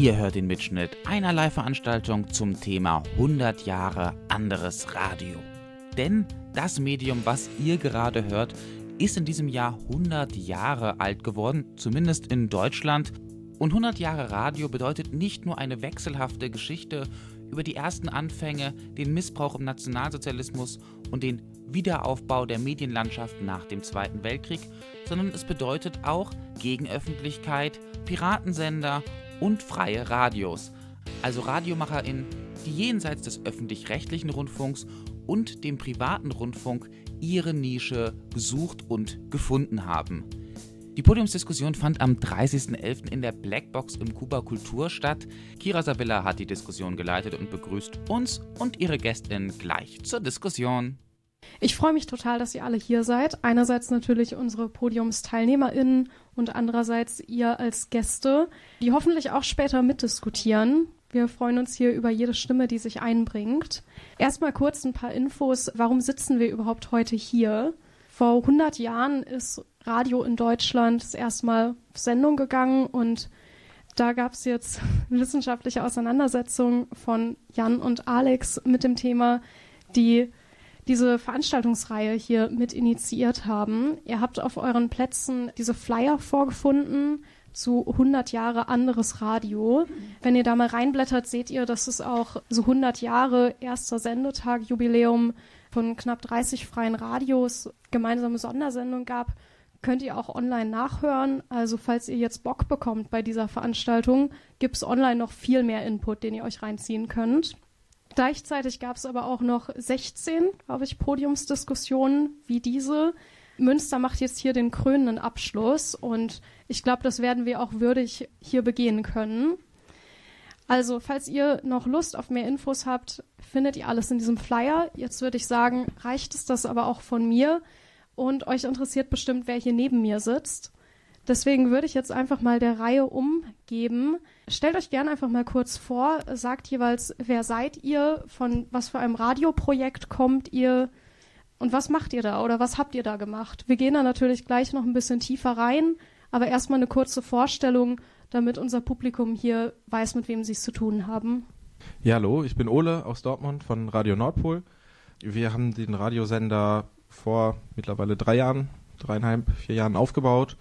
Ihr hört den Mitschnitt einer Live-Veranstaltung zum Thema 100 Jahre anderes Radio. Denn das Medium, was ihr gerade hört, ist in diesem Jahr 100 Jahre alt geworden, zumindest in Deutschland. Und 100 Jahre Radio bedeutet nicht nur eine wechselhafte Geschichte über die ersten Anfänge, den Missbrauch im Nationalsozialismus und den Wiederaufbau der Medienlandschaft nach dem Zweiten Weltkrieg, sondern es bedeutet auch Gegenöffentlichkeit, Piratensender und freie Radios, also RadiomacherInnen, die jenseits des öffentlich-rechtlichen Rundfunks und dem privaten Rundfunk ihre Nische gesucht und gefunden haben. Die Podiumsdiskussion fand am 30.11. in der Blackbox im Kuba Kultur statt. Kira Savilla hat die Diskussion geleitet und begrüßt uns und ihre Gästin gleich zur Diskussion. Ich freue mich total, dass ihr alle hier seid. Einerseits natürlich unsere PodiumsteilnehmerInnen und andererseits ihr als Gäste, die hoffentlich auch später mitdiskutieren. Wir freuen uns hier über jede Stimme, die sich einbringt. Erstmal kurz ein paar Infos. Warum sitzen wir überhaupt heute hier? Vor 100 Jahren ist Radio in Deutschland das erste Mal auf Sendung gegangen und da gab es jetzt wissenschaftliche Auseinandersetzungen von Jan und Alex mit dem Thema, die diese Veranstaltungsreihe hier mit initiiert haben. Ihr habt auf euren Plätzen diese Flyer vorgefunden zu 100 Jahre anderes Radio. Wenn ihr da mal reinblättert, seht ihr, dass es auch so 100 Jahre erster Sendetag, Jubiläum von knapp 30 freien Radios, gemeinsame Sondersendung gab. Könnt ihr auch online nachhören. Also falls ihr jetzt Bock bekommt bei dieser Veranstaltung, gibt es online noch viel mehr Input, den ihr euch reinziehen könnt. Gleichzeitig gab es aber auch noch 16, glaube ich, Podiumsdiskussionen wie diese. Münster macht jetzt hier den krönenden Abschluss und ich glaube, das werden wir auch würdig hier begehen können. Also, falls ihr noch Lust auf mehr Infos habt, findet ihr alles in diesem Flyer. Jetzt würde ich sagen, reicht es das aber auch von mir und euch interessiert bestimmt, wer hier neben mir sitzt. Deswegen würde ich jetzt einfach mal der Reihe umgeben. Stellt euch gerne einfach mal kurz vor, sagt jeweils, wer seid ihr, von was für einem Radioprojekt kommt ihr und was macht ihr da oder was habt ihr da gemacht? Wir gehen da natürlich gleich noch ein bisschen tiefer rein, aber erstmal eine kurze Vorstellung, damit unser Publikum hier weiß, mit wem sie es zu tun haben. Ja, hallo, ich bin Ole aus Dortmund von Radio Nordpol. Wir haben den Radiosender vor mittlerweile drei Jahren, dreieinhalb, vier Jahren aufgebaut.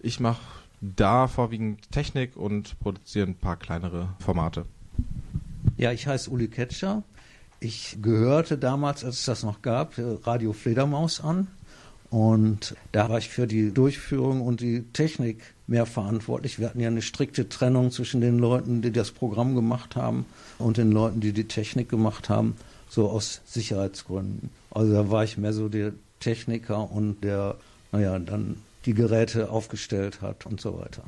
Ich mache da vorwiegend Technik und produziere ein paar kleinere Formate. Ja, ich heiße Uli Ketscher. Ich gehörte damals, als es das noch gab, Radio Fledermaus an. Und da war ich für die Durchführung und die Technik mehr verantwortlich. Wir hatten ja eine strikte Trennung zwischen den Leuten, die das Programm gemacht haben und den Leuten, die die Technik gemacht haben, so aus Sicherheitsgründen. Also da war ich mehr so der Techniker und der, naja, dann die Geräte aufgestellt hat und so weiter.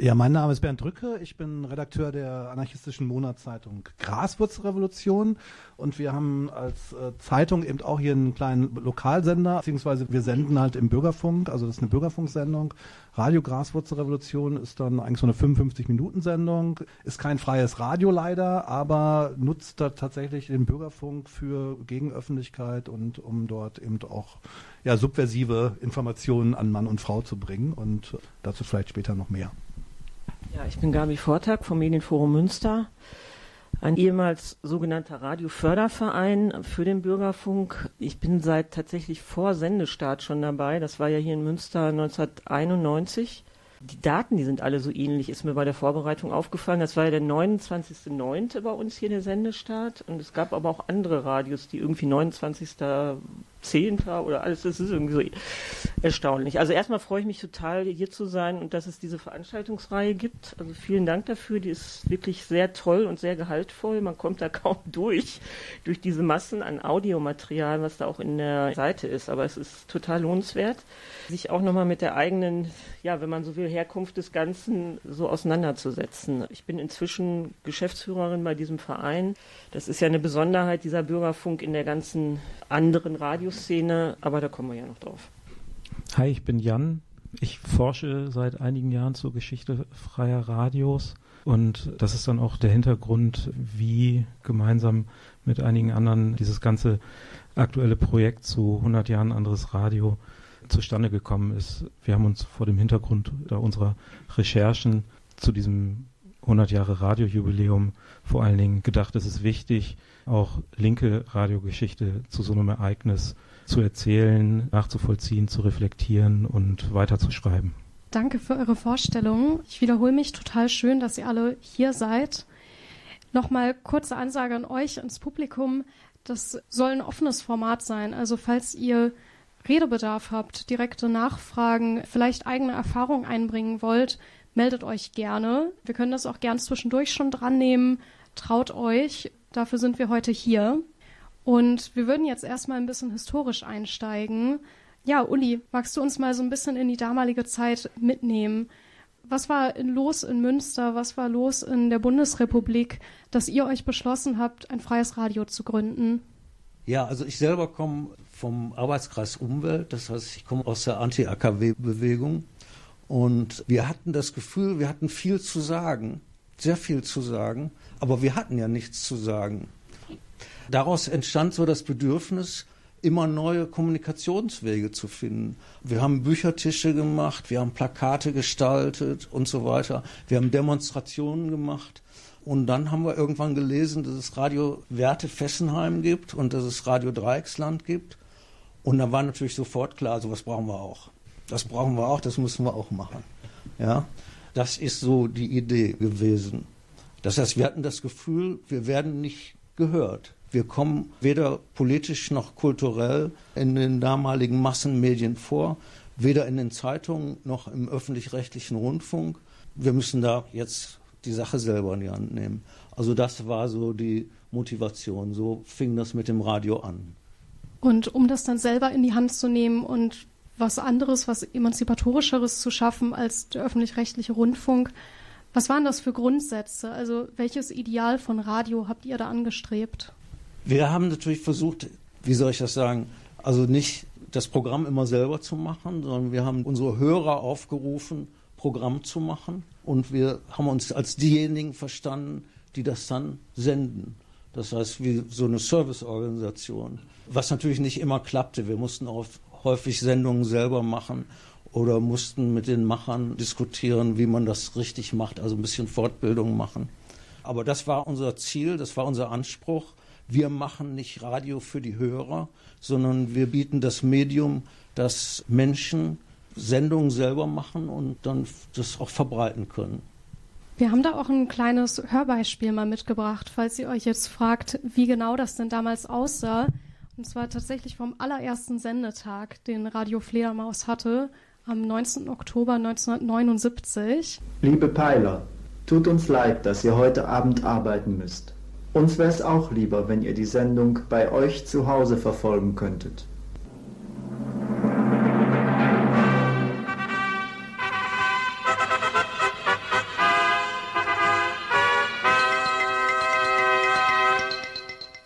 Ja, mein Name ist Bernd Drücke. Ich bin Redakteur der anarchistischen Monatszeitung Graswurzrevolution und wir haben als äh, Zeitung eben auch hier einen kleinen Lokalsender, beziehungsweise wir senden halt im Bürgerfunk, also das ist eine Bürgerfunksendung. Radio Graswurzrevolution ist dann eigentlich so eine 55-Minuten-Sendung, ist kein freies Radio leider, aber nutzt da tatsächlich den Bürgerfunk für Gegenöffentlichkeit und um dort eben auch ja, subversive Informationen an Mann und Frau zu bringen und dazu vielleicht später noch mehr. Ja, ich bin Gabi Vortag vom Medienforum Münster, ein ehemals sogenannter Radioförderverein für den Bürgerfunk. Ich bin seit tatsächlich vor Sendestart schon dabei. Das war ja hier in Münster 1991. Die Daten, die sind alle so ähnlich, ist mir bei der Vorbereitung aufgefallen. Das war ja der 29.09. bei uns hier der Sendestart. Und es gab aber auch andere Radios, die irgendwie 29. Zehnter oder alles, das ist irgendwie so erstaunlich. Also erstmal freue ich mich total, hier zu sein und dass es diese Veranstaltungsreihe gibt. Also vielen Dank dafür, die ist wirklich sehr toll und sehr gehaltvoll. Man kommt da kaum durch, durch diese Massen an Audiomaterial, was da auch in der Seite ist. Aber es ist total lohnenswert, sich auch nochmal mit der eigenen, ja, wenn man so will, Herkunft des Ganzen so auseinanderzusetzen. Ich bin inzwischen Geschäftsführerin bei diesem Verein. Das ist ja eine Besonderheit dieser Bürgerfunk in der ganzen anderen Radio Radioszene, aber da kommen wir ja noch drauf. Hi, ich bin Jan. Ich forsche seit einigen Jahren zur Geschichte freier Radios und das ist dann auch der Hintergrund, wie gemeinsam mit einigen anderen dieses ganze aktuelle Projekt zu 100 Jahren anderes Radio zustande gekommen ist. Wir haben uns vor dem Hintergrund unserer Recherchen zu diesem 100 Jahre Radiojubiläum vor allen Dingen gedacht, es ist wichtig, auch linke Radiogeschichte zu so einem Ereignis zu erzählen, nachzuvollziehen, zu reflektieren und weiterzuschreiben. Danke für eure Vorstellung. Ich wiederhole mich total schön, dass ihr alle hier seid. Nochmal kurze Ansage an euch, ans Publikum. Das soll ein offenes Format sein. Also falls ihr Redebedarf habt, direkte Nachfragen, vielleicht eigene Erfahrungen einbringen wollt, meldet euch gerne. Wir können das auch gern zwischendurch schon dran nehmen. Traut euch. Dafür sind wir heute hier. Und wir würden jetzt erstmal ein bisschen historisch einsteigen. Ja, Uli, magst du uns mal so ein bisschen in die damalige Zeit mitnehmen? Was war los in Münster? Was war los in der Bundesrepublik, dass ihr euch beschlossen habt, ein freies Radio zu gründen? Ja, also ich selber komme vom Arbeitskreis Umwelt, das heißt, ich komme aus der Anti-AKW-Bewegung und wir hatten das Gefühl, wir hatten viel zu sagen, sehr viel zu sagen, aber wir hatten ja nichts zu sagen. Daraus entstand so das Bedürfnis, immer neue Kommunikationswege zu finden. Wir haben Büchertische gemacht, wir haben Plakate gestaltet und so weiter. Wir haben Demonstrationen gemacht. Und dann haben wir irgendwann gelesen, dass es Radio Werte Fessenheim gibt und dass es Radio Dreiecksland gibt. Und dann war natürlich sofort klar, sowas brauchen wir auch. Das brauchen wir auch, das müssen wir auch machen. Ja, das ist so die Idee gewesen. Das heißt, wir hatten das Gefühl, wir werden nicht gehört. Wir kommen weder politisch noch kulturell in den damaligen Massenmedien vor, weder in den Zeitungen noch im öffentlich-rechtlichen Rundfunk. Wir müssen da jetzt die Sache selber in die Hand nehmen. Also das war so die Motivation. So fing das mit dem Radio an. Und um das dann selber in die Hand zu nehmen und was anderes, was emanzipatorischeres zu schaffen als der öffentlich-rechtliche Rundfunk, was waren das für Grundsätze? Also welches Ideal von Radio habt ihr da angestrebt? Wir haben natürlich versucht, wie soll ich das sagen, also nicht das Programm immer selber zu machen, sondern wir haben unsere Hörer aufgerufen, Programm zu machen. Und wir haben uns als diejenigen verstanden, die das dann senden. Das heißt, wie so eine Serviceorganisation. Was natürlich nicht immer klappte. Wir mussten auch häufig Sendungen selber machen oder mussten mit den Machern diskutieren, wie man das richtig macht, also ein bisschen Fortbildung machen. Aber das war unser Ziel, das war unser Anspruch wir machen nicht Radio für die Hörer, sondern wir bieten das Medium, dass Menschen Sendungen selber machen und dann das auch verbreiten können. Wir haben da auch ein kleines Hörbeispiel mal mitgebracht, falls ihr euch jetzt fragt, wie genau das denn damals aussah. Und zwar tatsächlich vom allerersten Sendetag, den Radio Fledermaus hatte, am 19. Oktober 1979. Liebe Peiler, tut uns leid, dass ihr heute Abend arbeiten müsst. Uns wäre es auch lieber, wenn ihr die Sendung bei euch zu Hause verfolgen könntet.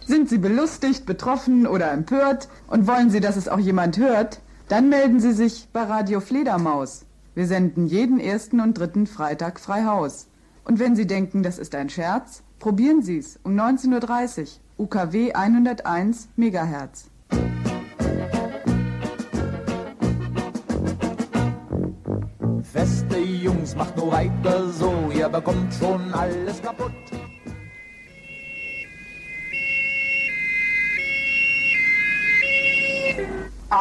Sind Sie belustigt, betroffen oder empört und wollen Sie, dass es auch jemand hört? Dann melden Sie sich bei Radio Fledermaus. Wir senden jeden ersten und dritten Freitag frei Haus. Und wenn Sie denken, das ist ein Scherz, Probieren Sie es um 19.30 Uhr, UKW 101 MHz. Feste Jungs, macht nur weiter so, ihr bekommt schon alles kaputt.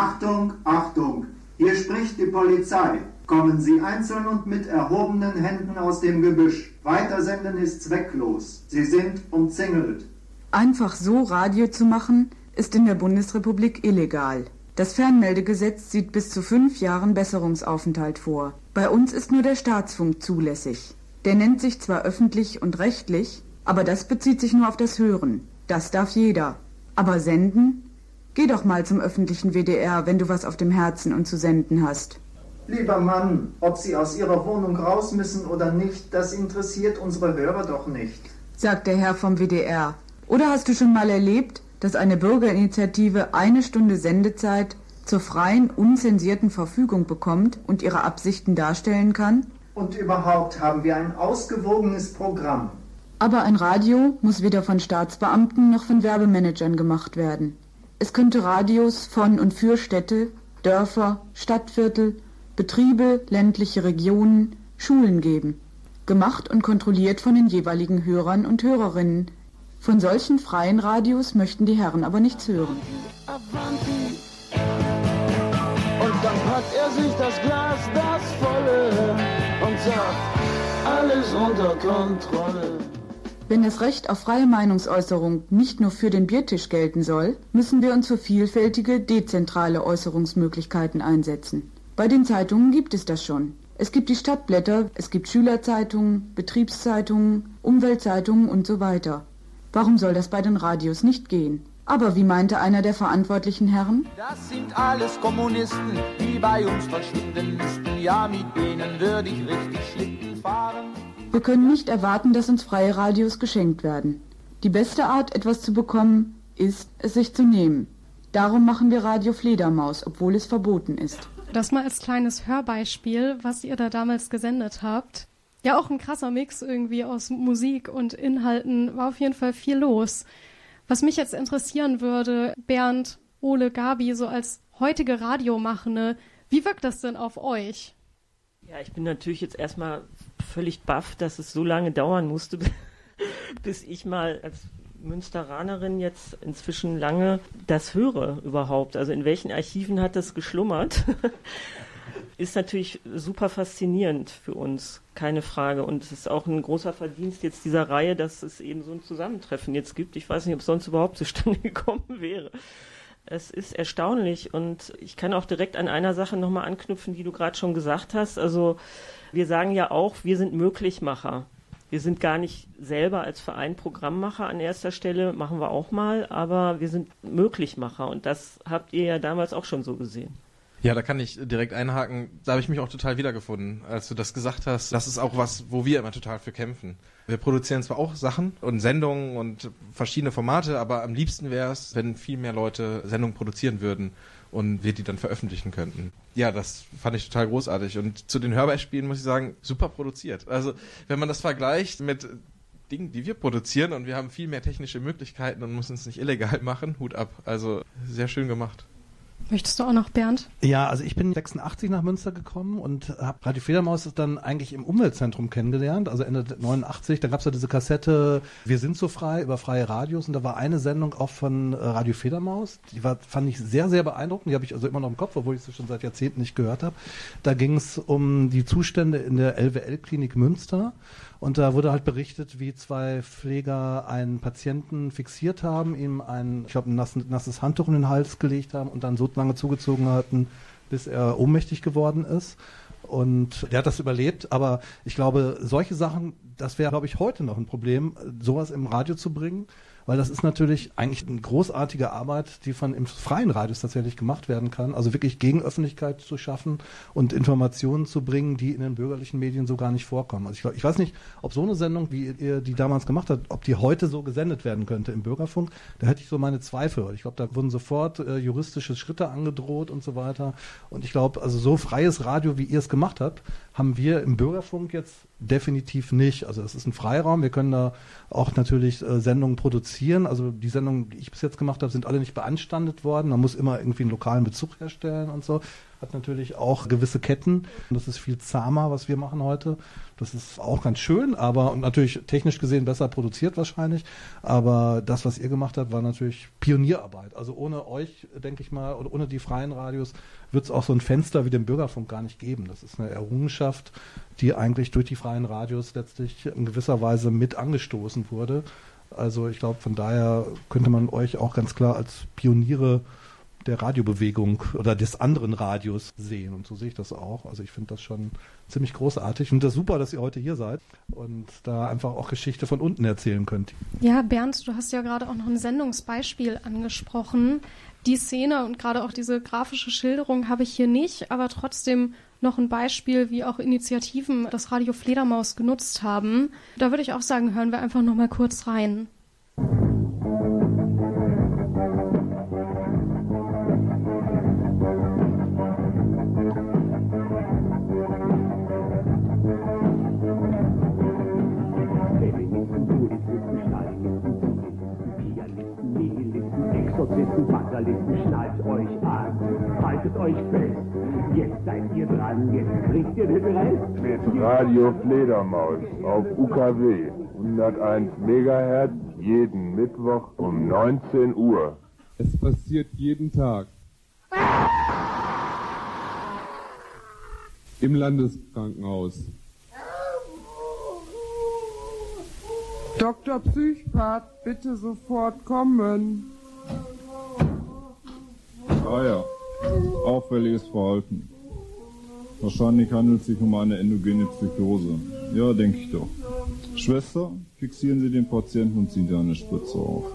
Achtung, Achtung, hier spricht die Polizei. Kommen Sie einzeln und mit erhobenen Händen aus dem Gebüsch. Weitersenden ist zwecklos. Sie sind umzingelt. Einfach so Radio zu machen, ist in der Bundesrepublik illegal. Das Fernmeldegesetz sieht bis zu fünf Jahren Besserungsaufenthalt vor. Bei uns ist nur der Staatsfunk zulässig. Der nennt sich zwar öffentlich und rechtlich, aber das bezieht sich nur auf das Hören. Das darf jeder. Aber senden? Geh doch mal zum öffentlichen WDR, wenn du was auf dem Herzen und zu senden hast. Lieber Mann, ob Sie aus Ihrer Wohnung raus müssen oder nicht, das interessiert unsere Hörer doch nicht, sagt der Herr vom WDR. Oder hast du schon mal erlebt, dass eine Bürgerinitiative eine Stunde Sendezeit zur freien, unzensierten Verfügung bekommt und ihre Absichten darstellen kann? Und überhaupt haben wir ein ausgewogenes Programm. Aber ein Radio muss weder von Staatsbeamten noch von Werbemanagern gemacht werden. Es könnte Radios von und für Städte, Dörfer, Stadtviertel Betriebe, ländliche Regionen, Schulen geben. gemacht und kontrolliert von den jeweiligen Hörern und Hörerinnen. Von solchen freien Radios möchten die Herren aber nichts hören. Und dann packt er sich das Glas, das volle, und sagt, alles unter Kontrolle. Wenn das Recht auf freie Meinungsäußerung nicht nur für den Biertisch gelten soll, müssen wir uns für vielfältige, dezentrale Äußerungsmöglichkeiten einsetzen. Bei den Zeitungen gibt es das schon. Es gibt die Stadtblätter, es gibt Schülerzeitungen, Betriebszeitungen, Umweltzeitungen und so weiter. Warum soll das bei den Radios nicht gehen? Aber wie meinte einer der verantwortlichen Herren? Das sind alles Kommunisten, die bei uns verschwinden müssten. Ja, mit denen würde ich richtig Schlitten fahren. Wir können nicht erwarten, dass uns freie Radios geschenkt werden. Die beste Art, etwas zu bekommen, ist, es sich zu nehmen. Darum machen wir Radio Fledermaus, obwohl es verboten ist. Das mal als kleines Hörbeispiel, was ihr da damals gesendet habt. Ja, auch ein krasser Mix irgendwie aus Musik und Inhalten. War auf jeden Fall viel los. Was mich jetzt interessieren würde, Bernd, Ole, Gabi, so als heutige Radiomachende, wie wirkt das denn auf euch? Ja, ich bin natürlich jetzt erstmal völlig baff, dass es so lange dauern musste, bis ich mal als Münsteranerin jetzt inzwischen lange das höre überhaupt. Also in welchen Archiven hat das geschlummert? ist natürlich super faszinierend für uns, keine Frage. Und es ist auch ein großer Verdienst jetzt dieser Reihe, dass es eben so ein Zusammentreffen jetzt gibt. Ich weiß nicht, ob es sonst überhaupt zustande gekommen wäre. Es ist erstaunlich und ich kann auch direkt an einer Sache nochmal anknüpfen, die du gerade schon gesagt hast. Also wir sagen ja auch, wir sind Möglichmacher. Wir sind gar nicht selber als Verein Programmmacher an erster Stelle, machen wir auch mal, aber wir sind Möglichmacher und das habt ihr ja damals auch schon so gesehen. Ja, da kann ich direkt einhaken. Da habe ich mich auch total wiedergefunden, als du das gesagt hast. Das ist auch was, wo wir immer total für kämpfen. Wir produzieren zwar auch Sachen und Sendungen und verschiedene Formate, aber am liebsten wäre es, wenn viel mehr Leute Sendungen produzieren würden und wir die dann veröffentlichen könnten. Ja, das fand ich total großartig. Und zu den Hörbeispielen muss ich sagen, super produziert. Also, wenn man das vergleicht mit Dingen, die wir produzieren und wir haben viel mehr technische Möglichkeiten und müssen es nicht illegal machen, Hut ab. Also, sehr schön gemacht. Möchtest du auch noch, Bernd? Ja, also ich bin 86 nach Münster gekommen und habe Radio Fledermaus dann eigentlich im Umweltzentrum kennengelernt, also Ende 89. Da gab es ja diese Kassette Wir sind so frei über freie Radios und da war eine Sendung auch von äh, Radio Fledermaus. Die war, fand ich sehr, sehr beeindruckend. Die habe ich also immer noch im Kopf, obwohl ich sie schon seit Jahrzehnten nicht gehört habe. Da ging es um die Zustände in der LWL-Klinik Münster. Und da wurde halt berichtet, wie zwei Pfleger einen Patienten fixiert haben, ihm ein, ich glaube, ein nasses, nasses Handtuch in den Hals gelegt haben und dann so lange zugezogen hatten, bis er ohnmächtig geworden ist. Und der hat das überlebt, aber ich glaube, solche Sachen, das wäre, glaube ich, heute noch ein Problem, sowas im Radio zu bringen weil das ist natürlich eigentlich eine großartige Arbeit, die von im freien Radius tatsächlich gemacht werden kann. Also wirklich Gegenöffentlichkeit zu schaffen und Informationen zu bringen, die in den bürgerlichen Medien so gar nicht vorkommen. Also ich, glaub, ich weiß nicht, ob so eine Sendung, wie ihr die damals gemacht habt, ob die heute so gesendet werden könnte im Bürgerfunk. Da hätte ich so meine Zweifel. Ich glaube, da wurden sofort äh, juristische Schritte angedroht und so weiter. Und ich glaube, also so freies Radio, wie ihr es gemacht habt, haben wir im Bürgerfunk jetzt definitiv nicht. Also es ist ein Freiraum. Wir können da auch natürlich äh, Sendungen produzieren. Also die Sendungen, die ich bis jetzt gemacht habe, sind alle nicht beanstandet worden. Man muss immer irgendwie einen lokalen Bezug herstellen und so. Hat natürlich auch gewisse Ketten. Das ist viel zahmer, was wir machen heute. Das ist auch ganz schön, aber und natürlich technisch gesehen besser produziert wahrscheinlich. Aber das, was ihr gemacht habt, war natürlich Pionierarbeit. Also ohne euch, denke ich mal, oder ohne die freien Radios wird es auch so ein Fenster wie den Bürgerfunk gar nicht geben. Das ist eine Errungenschaft, die eigentlich durch die freien Radios letztlich in gewisser Weise mit angestoßen wurde. Also ich glaube, von daher könnte man euch auch ganz klar als Pioniere der Radiobewegung oder des anderen Radios sehen. Und so sehe ich das auch. Also ich finde das schon ziemlich großartig. Finde das super, dass ihr heute hier seid und da einfach auch Geschichte von unten erzählen könnt. Ja, Bernd, du hast ja gerade auch noch ein Sendungsbeispiel angesprochen die Szene und gerade auch diese grafische Schilderung habe ich hier nicht, aber trotzdem noch ein Beispiel, wie auch Initiativen das Radio Fledermaus genutzt haben. Da würde ich auch sagen, hören wir einfach noch mal kurz rein. Fatalisten, schnallt euch an, haltet euch fest. Jetzt seid ihr dran, jetzt kriegt Mit Radio Fledermaus auf UKW 101 Megahertz jeden Mittwoch um 19 Uhr. Es passiert jeden Tag. Im Landeskrankenhaus. Dr. Psychpath, bitte sofort kommen. Ah ja, auffälliges Verhalten. Wahrscheinlich handelt es sich um eine endogene Psychose. Ja, denke ich doch. Schwester, fixieren Sie den Patienten und ziehen da eine Spritze auf.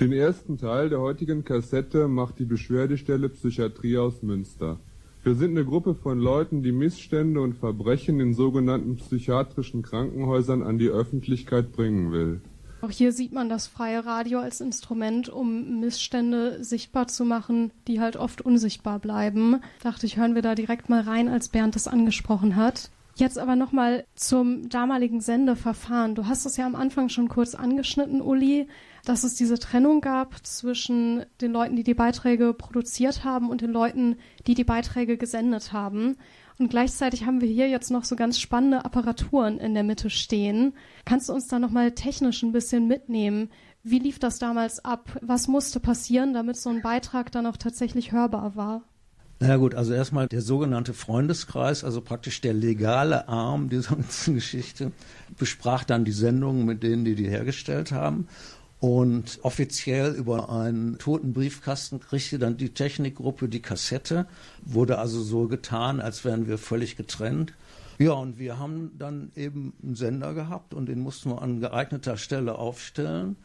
Den ersten Teil der heutigen Kassette macht die Beschwerdestelle Psychiatrie aus Münster. Wir sind eine Gruppe von Leuten, die Missstände und Verbrechen in sogenannten psychiatrischen Krankenhäusern an die Öffentlichkeit bringen will. Auch hier sieht man das freie Radio als Instrument, um Missstände sichtbar zu machen, die halt oft unsichtbar bleiben. Dachte ich, hören wir da direkt mal rein, als Bernd das angesprochen hat. Jetzt aber nochmal zum damaligen Sendeverfahren. Du hast es ja am Anfang schon kurz angeschnitten, Uli, dass es diese Trennung gab zwischen den Leuten, die die Beiträge produziert haben und den Leuten, die die Beiträge gesendet haben. Und gleichzeitig haben wir hier jetzt noch so ganz spannende Apparaturen in der Mitte stehen. Kannst du uns da nochmal technisch ein bisschen mitnehmen? Wie lief das damals ab? Was musste passieren, damit so ein Beitrag dann auch tatsächlich hörbar war? Na gut, also erstmal der sogenannte Freundeskreis, also praktisch der legale Arm dieser ganzen Geschichte, besprach dann die Sendungen mit denen, die die hergestellt haben. Und offiziell über einen toten Briefkasten kriegte dann die Technikgruppe die Kassette, wurde also so getan, als wären wir völlig getrennt. Ja, und wir haben dann eben einen Sender gehabt und den mussten wir an geeigneter Stelle aufstellen.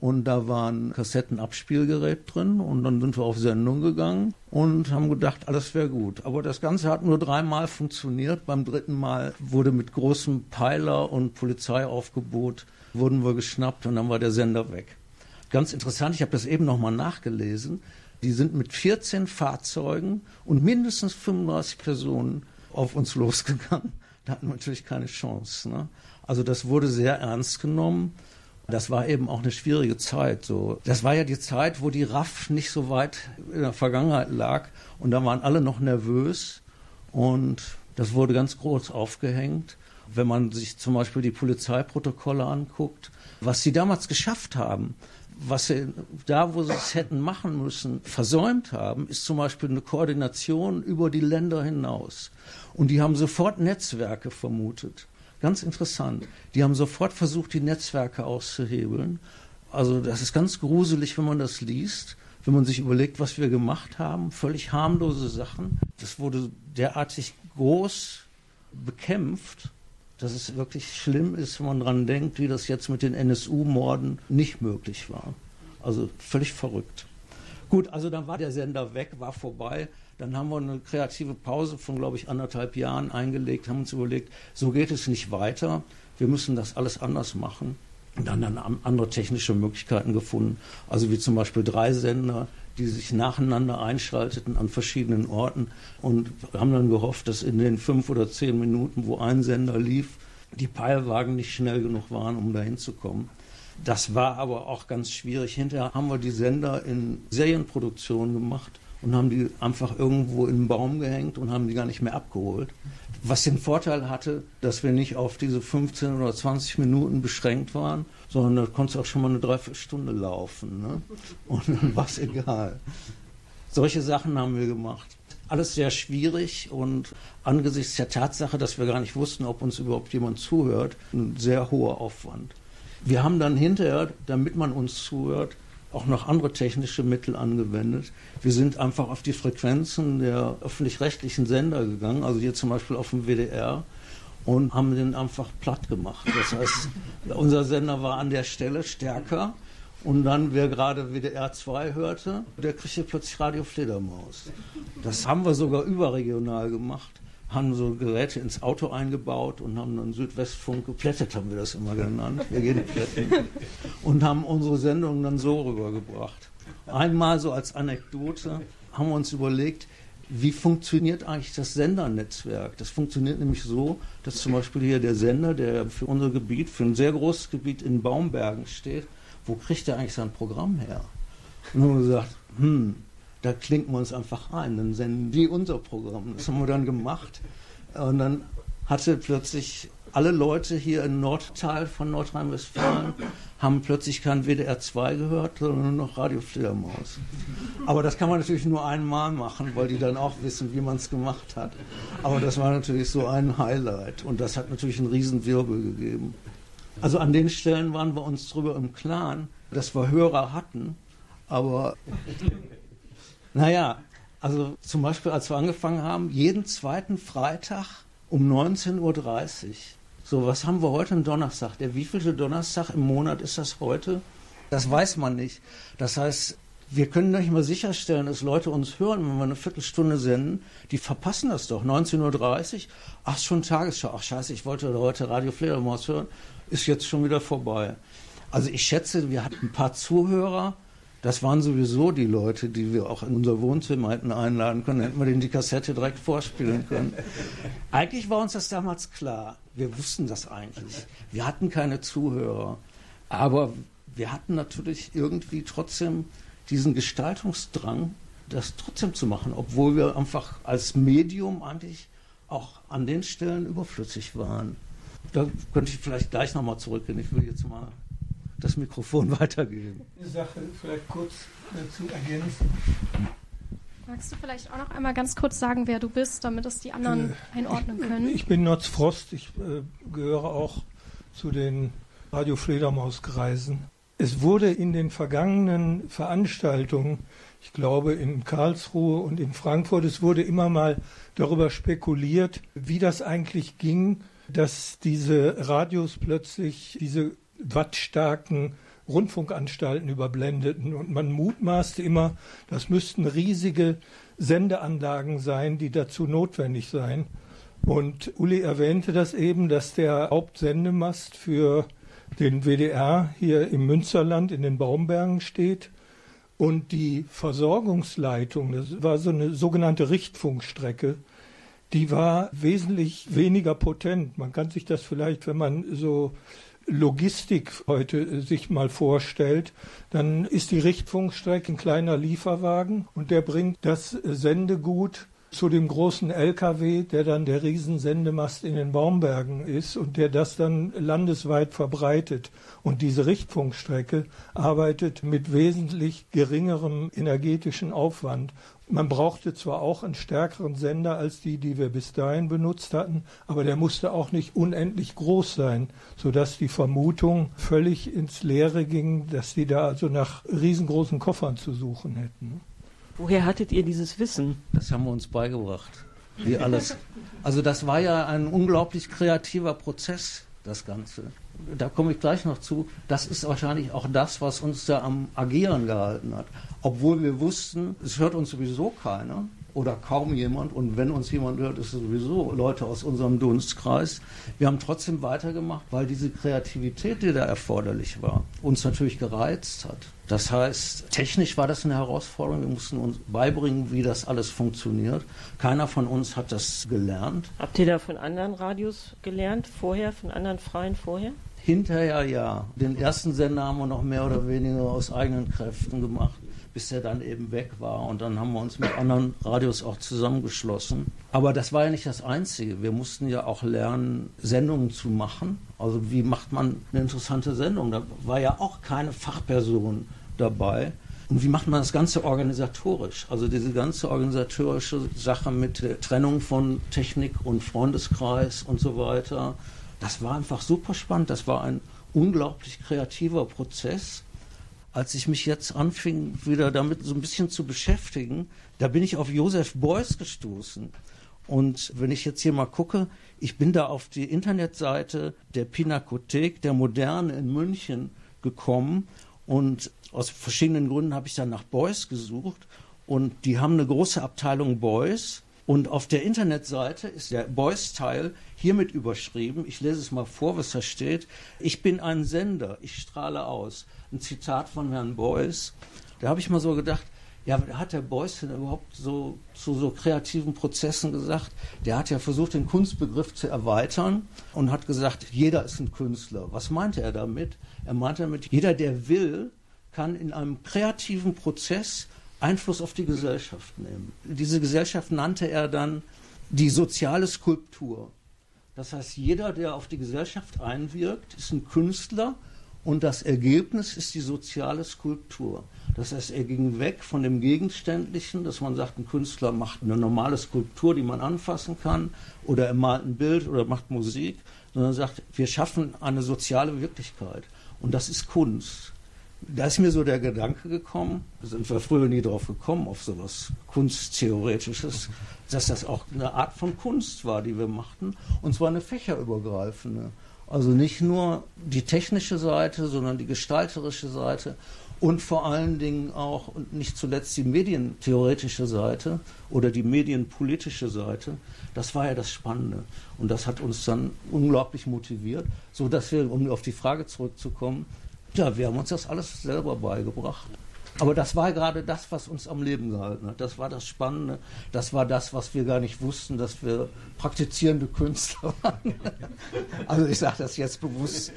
Und da war ein Kassettenabspielgerät drin und dann sind wir auf Sendung gegangen und haben gedacht, alles wäre gut. Aber das Ganze hat nur dreimal funktioniert. Beim dritten Mal wurde mit großem Peiler und Polizeiaufgebot wurden wir geschnappt und dann war der Sender weg. Ganz interessant, ich habe das eben nochmal nachgelesen. Die sind mit 14 Fahrzeugen und mindestens 35 Personen auf uns losgegangen. Da hatten wir natürlich keine Chance. Ne? Also das wurde sehr ernst genommen. Das war eben auch eine schwierige Zeit. So, das war ja die Zeit, wo die RAF nicht so weit in der Vergangenheit lag und da waren alle noch nervös und das wurde ganz groß aufgehängt. Wenn man sich zum Beispiel die Polizeiprotokolle anguckt, was sie damals geschafft haben, was sie da, wo sie es hätten machen müssen, versäumt haben, ist zum Beispiel eine Koordination über die Länder hinaus. Und die haben sofort Netzwerke vermutet. Ganz interessant. Die haben sofort versucht, die Netzwerke auszuhebeln. Also das ist ganz gruselig, wenn man das liest, wenn man sich überlegt, was wir gemacht haben. Völlig harmlose Sachen. Das wurde derartig groß bekämpft, dass es wirklich schlimm ist, wenn man daran denkt, wie das jetzt mit den NSU-Morden nicht möglich war. Also völlig verrückt. Gut, also dann war der Sender weg, war vorbei. Dann haben wir eine kreative Pause von, glaube ich, anderthalb Jahren eingelegt, haben uns überlegt, so geht es nicht weiter. Wir müssen das alles anders machen. Und dann haben andere technische Möglichkeiten gefunden, also wie zum Beispiel drei Sender, die sich nacheinander einschalteten an verschiedenen Orten und haben dann gehofft, dass in den fünf oder zehn Minuten, wo ein Sender lief, die Peilwagen nicht schnell genug waren, um dahin zu kommen. Das war aber auch ganz schwierig. Hinterher haben wir die Sender in Serienproduktion gemacht und haben die einfach irgendwo in den Baum gehängt und haben die gar nicht mehr abgeholt. Was den Vorteil hatte, dass wir nicht auf diese 15 oder 20 Minuten beschränkt waren, sondern da konnte auch schon mal eine Dreiviertelstunde laufen. Ne? Und dann war es egal. Solche Sachen haben wir gemacht. Alles sehr schwierig und angesichts der Tatsache, dass wir gar nicht wussten, ob uns überhaupt jemand zuhört, ein sehr hoher Aufwand. Wir haben dann hinterher, damit man uns zuhört, auch noch andere technische Mittel angewendet. Wir sind einfach auf die Frequenzen der öffentlich-rechtlichen Sender gegangen, also hier zum Beispiel auf dem WDR, und haben den einfach platt gemacht. Das heißt, unser Sender war an der Stelle stärker. Und dann, wer gerade WDR 2 hörte, der kriegte plötzlich Radio Fledermaus. Das haben wir sogar überregional gemacht haben so Geräte ins Auto eingebaut und haben dann Südwestfunk geplättet, haben wir das immer genannt. Wir gehen plätten. Und haben unsere Sendung dann so rübergebracht. Einmal so als Anekdote haben wir uns überlegt, wie funktioniert eigentlich das Sendernetzwerk? Das funktioniert nämlich so, dass zum Beispiel hier der Sender, der für unser Gebiet, für ein sehr großes Gebiet in Baumbergen steht, wo kriegt er eigentlich sein Programm her? Und dann haben wir gesagt, hm, da klinken wir uns einfach rein, dann senden die unser Programm. Das haben wir dann gemacht. Und dann hatte plötzlich alle Leute hier im Nordteil von Nordrhein-Westfalen haben plötzlich kein WDR 2 gehört, sondern nur noch Radio Fledermaus. Aber das kann man natürlich nur einmal machen, weil die dann auch wissen, wie man es gemacht hat. Aber das war natürlich so ein Highlight und das hat natürlich einen riesen Wirbel gegeben. Also an den Stellen waren wir uns darüber im Klaren, dass wir Hörer hatten, aber naja, also zum Beispiel als wir angefangen haben, jeden zweiten Freitag um 19.30 Uhr so, was haben wir heute am Donnerstag? Der wievielte Donnerstag im Monat ist das heute? Das weiß man nicht. Das heißt, wir können nicht mal sicherstellen, dass Leute uns hören, wenn wir eine Viertelstunde senden. Die verpassen das doch. 19.30 Uhr, ach, schon Tagesschau. Ach, scheiße, ich wollte heute Radio Fledermaus hören. Ist jetzt schon wieder vorbei. Also ich schätze, wir hatten ein paar Zuhörer, das waren sowieso die Leute, die wir auch in unser Wohnzimmer hätten einladen können. Hätten wir denen die Kassette direkt vorspielen können. Eigentlich war uns das damals klar. Wir wussten das eigentlich. Wir hatten keine Zuhörer. Aber wir hatten natürlich irgendwie trotzdem diesen Gestaltungsdrang, das trotzdem zu machen, obwohl wir einfach als Medium eigentlich auch an den Stellen überflüssig waren. Da könnte ich vielleicht gleich nochmal zurückgehen. Ich will jetzt mal das Mikrofon weitergeben. Eine Sache vielleicht kurz dazu ergänzen. Magst du vielleicht auch noch einmal ganz kurz sagen, wer du bist, damit es die anderen äh, einordnen können? Ich bin Notz Frost, ich äh, gehöre auch zu den Radio Fledermauskreisen. Es wurde in den vergangenen Veranstaltungen, ich glaube in Karlsruhe und in Frankfurt, es wurde immer mal darüber spekuliert, wie das eigentlich ging, dass diese Radios plötzlich diese wattstarken Rundfunkanstalten überblendeten. Und man mutmaßte immer, das müssten riesige Sendeanlagen sein, die dazu notwendig seien. Und Uli erwähnte das eben, dass der Hauptsendemast für den WDR hier im Münsterland in den Baumbergen steht. Und die Versorgungsleitung, das war so eine sogenannte Richtfunkstrecke, die war wesentlich weniger potent. Man kann sich das vielleicht, wenn man so Logistik heute sich mal vorstellt, dann ist die Richtfunkstrecke ein kleiner Lieferwagen und der bringt das Sendegut zu dem großen LKW, der dann der Riesensendemast in den Baumbergen ist und der das dann landesweit verbreitet. Und diese Richtfunkstrecke arbeitet mit wesentlich geringerem energetischen Aufwand. Man brauchte zwar auch einen stärkeren Sender als die, die wir bis dahin benutzt hatten, aber der musste auch nicht unendlich groß sein, sodass die Vermutung völlig ins Leere ging, dass die da also nach riesengroßen Koffern zu suchen hätten. Woher hattet ihr dieses Wissen? Das haben wir uns beigebracht. Wie alles. Also das war ja ein unglaublich kreativer Prozess, das Ganze. Da komme ich gleich noch zu. Das ist wahrscheinlich auch das, was uns da am Agieren gehalten hat. Obwohl wir wussten, es hört uns sowieso keiner oder kaum jemand. Und wenn uns jemand hört, ist es sowieso Leute aus unserem Dunstkreis. Wir haben trotzdem weitergemacht, weil diese Kreativität, die da erforderlich war, uns natürlich gereizt hat. Das heißt, technisch war das eine Herausforderung. Wir mussten uns beibringen, wie das alles funktioniert. Keiner von uns hat das gelernt. Habt ihr da von anderen Radios gelernt vorher, von anderen Freien vorher? Hinterher ja. Den ersten Sender haben wir noch mehr oder weniger aus eigenen Kräften gemacht, bis er dann eben weg war. Und dann haben wir uns mit anderen Radios auch zusammengeschlossen. Aber das war ja nicht das Einzige. Wir mussten ja auch lernen, Sendungen zu machen. Also wie macht man eine interessante Sendung? Da war ja auch keine Fachperson dabei. Und wie macht man das Ganze organisatorisch? Also diese ganze organisatorische Sache mit der Trennung von Technik und Freundeskreis und so weiter. Das war einfach super spannend. Das war ein unglaublich kreativer Prozess. Als ich mich jetzt anfing, wieder damit so ein bisschen zu beschäftigen, da bin ich auf Josef Beuys gestoßen. Und wenn ich jetzt hier mal gucke, ich bin da auf die Internetseite der Pinakothek der Moderne in München gekommen und aus verschiedenen Gründen habe ich dann nach Beuys gesucht und die haben eine große Abteilung Beuys und auf der Internetseite ist der Beuys-Teil hiermit überschrieben. Ich lese es mal vor, was da steht. Ich bin ein Sender, ich strahle aus. Ein Zitat von Herrn Beuys. Da habe ich mal so gedacht, Ja, hat der Beuys denn überhaupt so zu so kreativen Prozessen gesagt? Der hat ja versucht, den Kunstbegriff zu erweitern und hat gesagt, jeder ist ein Künstler. Was meinte er damit? Er meinte damit, jeder, der will, kann in einem kreativen Prozess Einfluss auf die Gesellschaft nehmen. Diese Gesellschaft nannte er dann die soziale Skulptur. Das heißt, jeder, der auf die Gesellschaft einwirkt, ist ein Künstler und das Ergebnis ist die soziale Skulptur. Das heißt, er ging weg von dem Gegenständlichen, dass man sagt, ein Künstler macht eine normale Skulptur, die man anfassen kann, oder er malt ein Bild oder macht Musik, sondern sagt, wir schaffen eine soziale Wirklichkeit. Und das ist Kunst. Da ist mir so der Gedanke gekommen, sind wir früher nie drauf gekommen, auf sowas Kunsttheoretisches, dass das auch eine Art von Kunst war, die wir machten, und zwar eine fächerübergreifende. Also nicht nur die technische Seite, sondern die gestalterische Seite und vor allen Dingen auch und nicht zuletzt die medientheoretische Seite oder die medienpolitische Seite. Das war ja das Spannende und das hat uns dann unglaublich motiviert, so dass wir, um auf die Frage zurückzukommen, ja, wir haben uns das alles selber beigebracht. Aber das war gerade das, was uns am Leben gehalten hat. Das war das Spannende. Das war das, was wir gar nicht wussten, dass wir praktizierende Künstler waren. also ich sage das jetzt bewusst.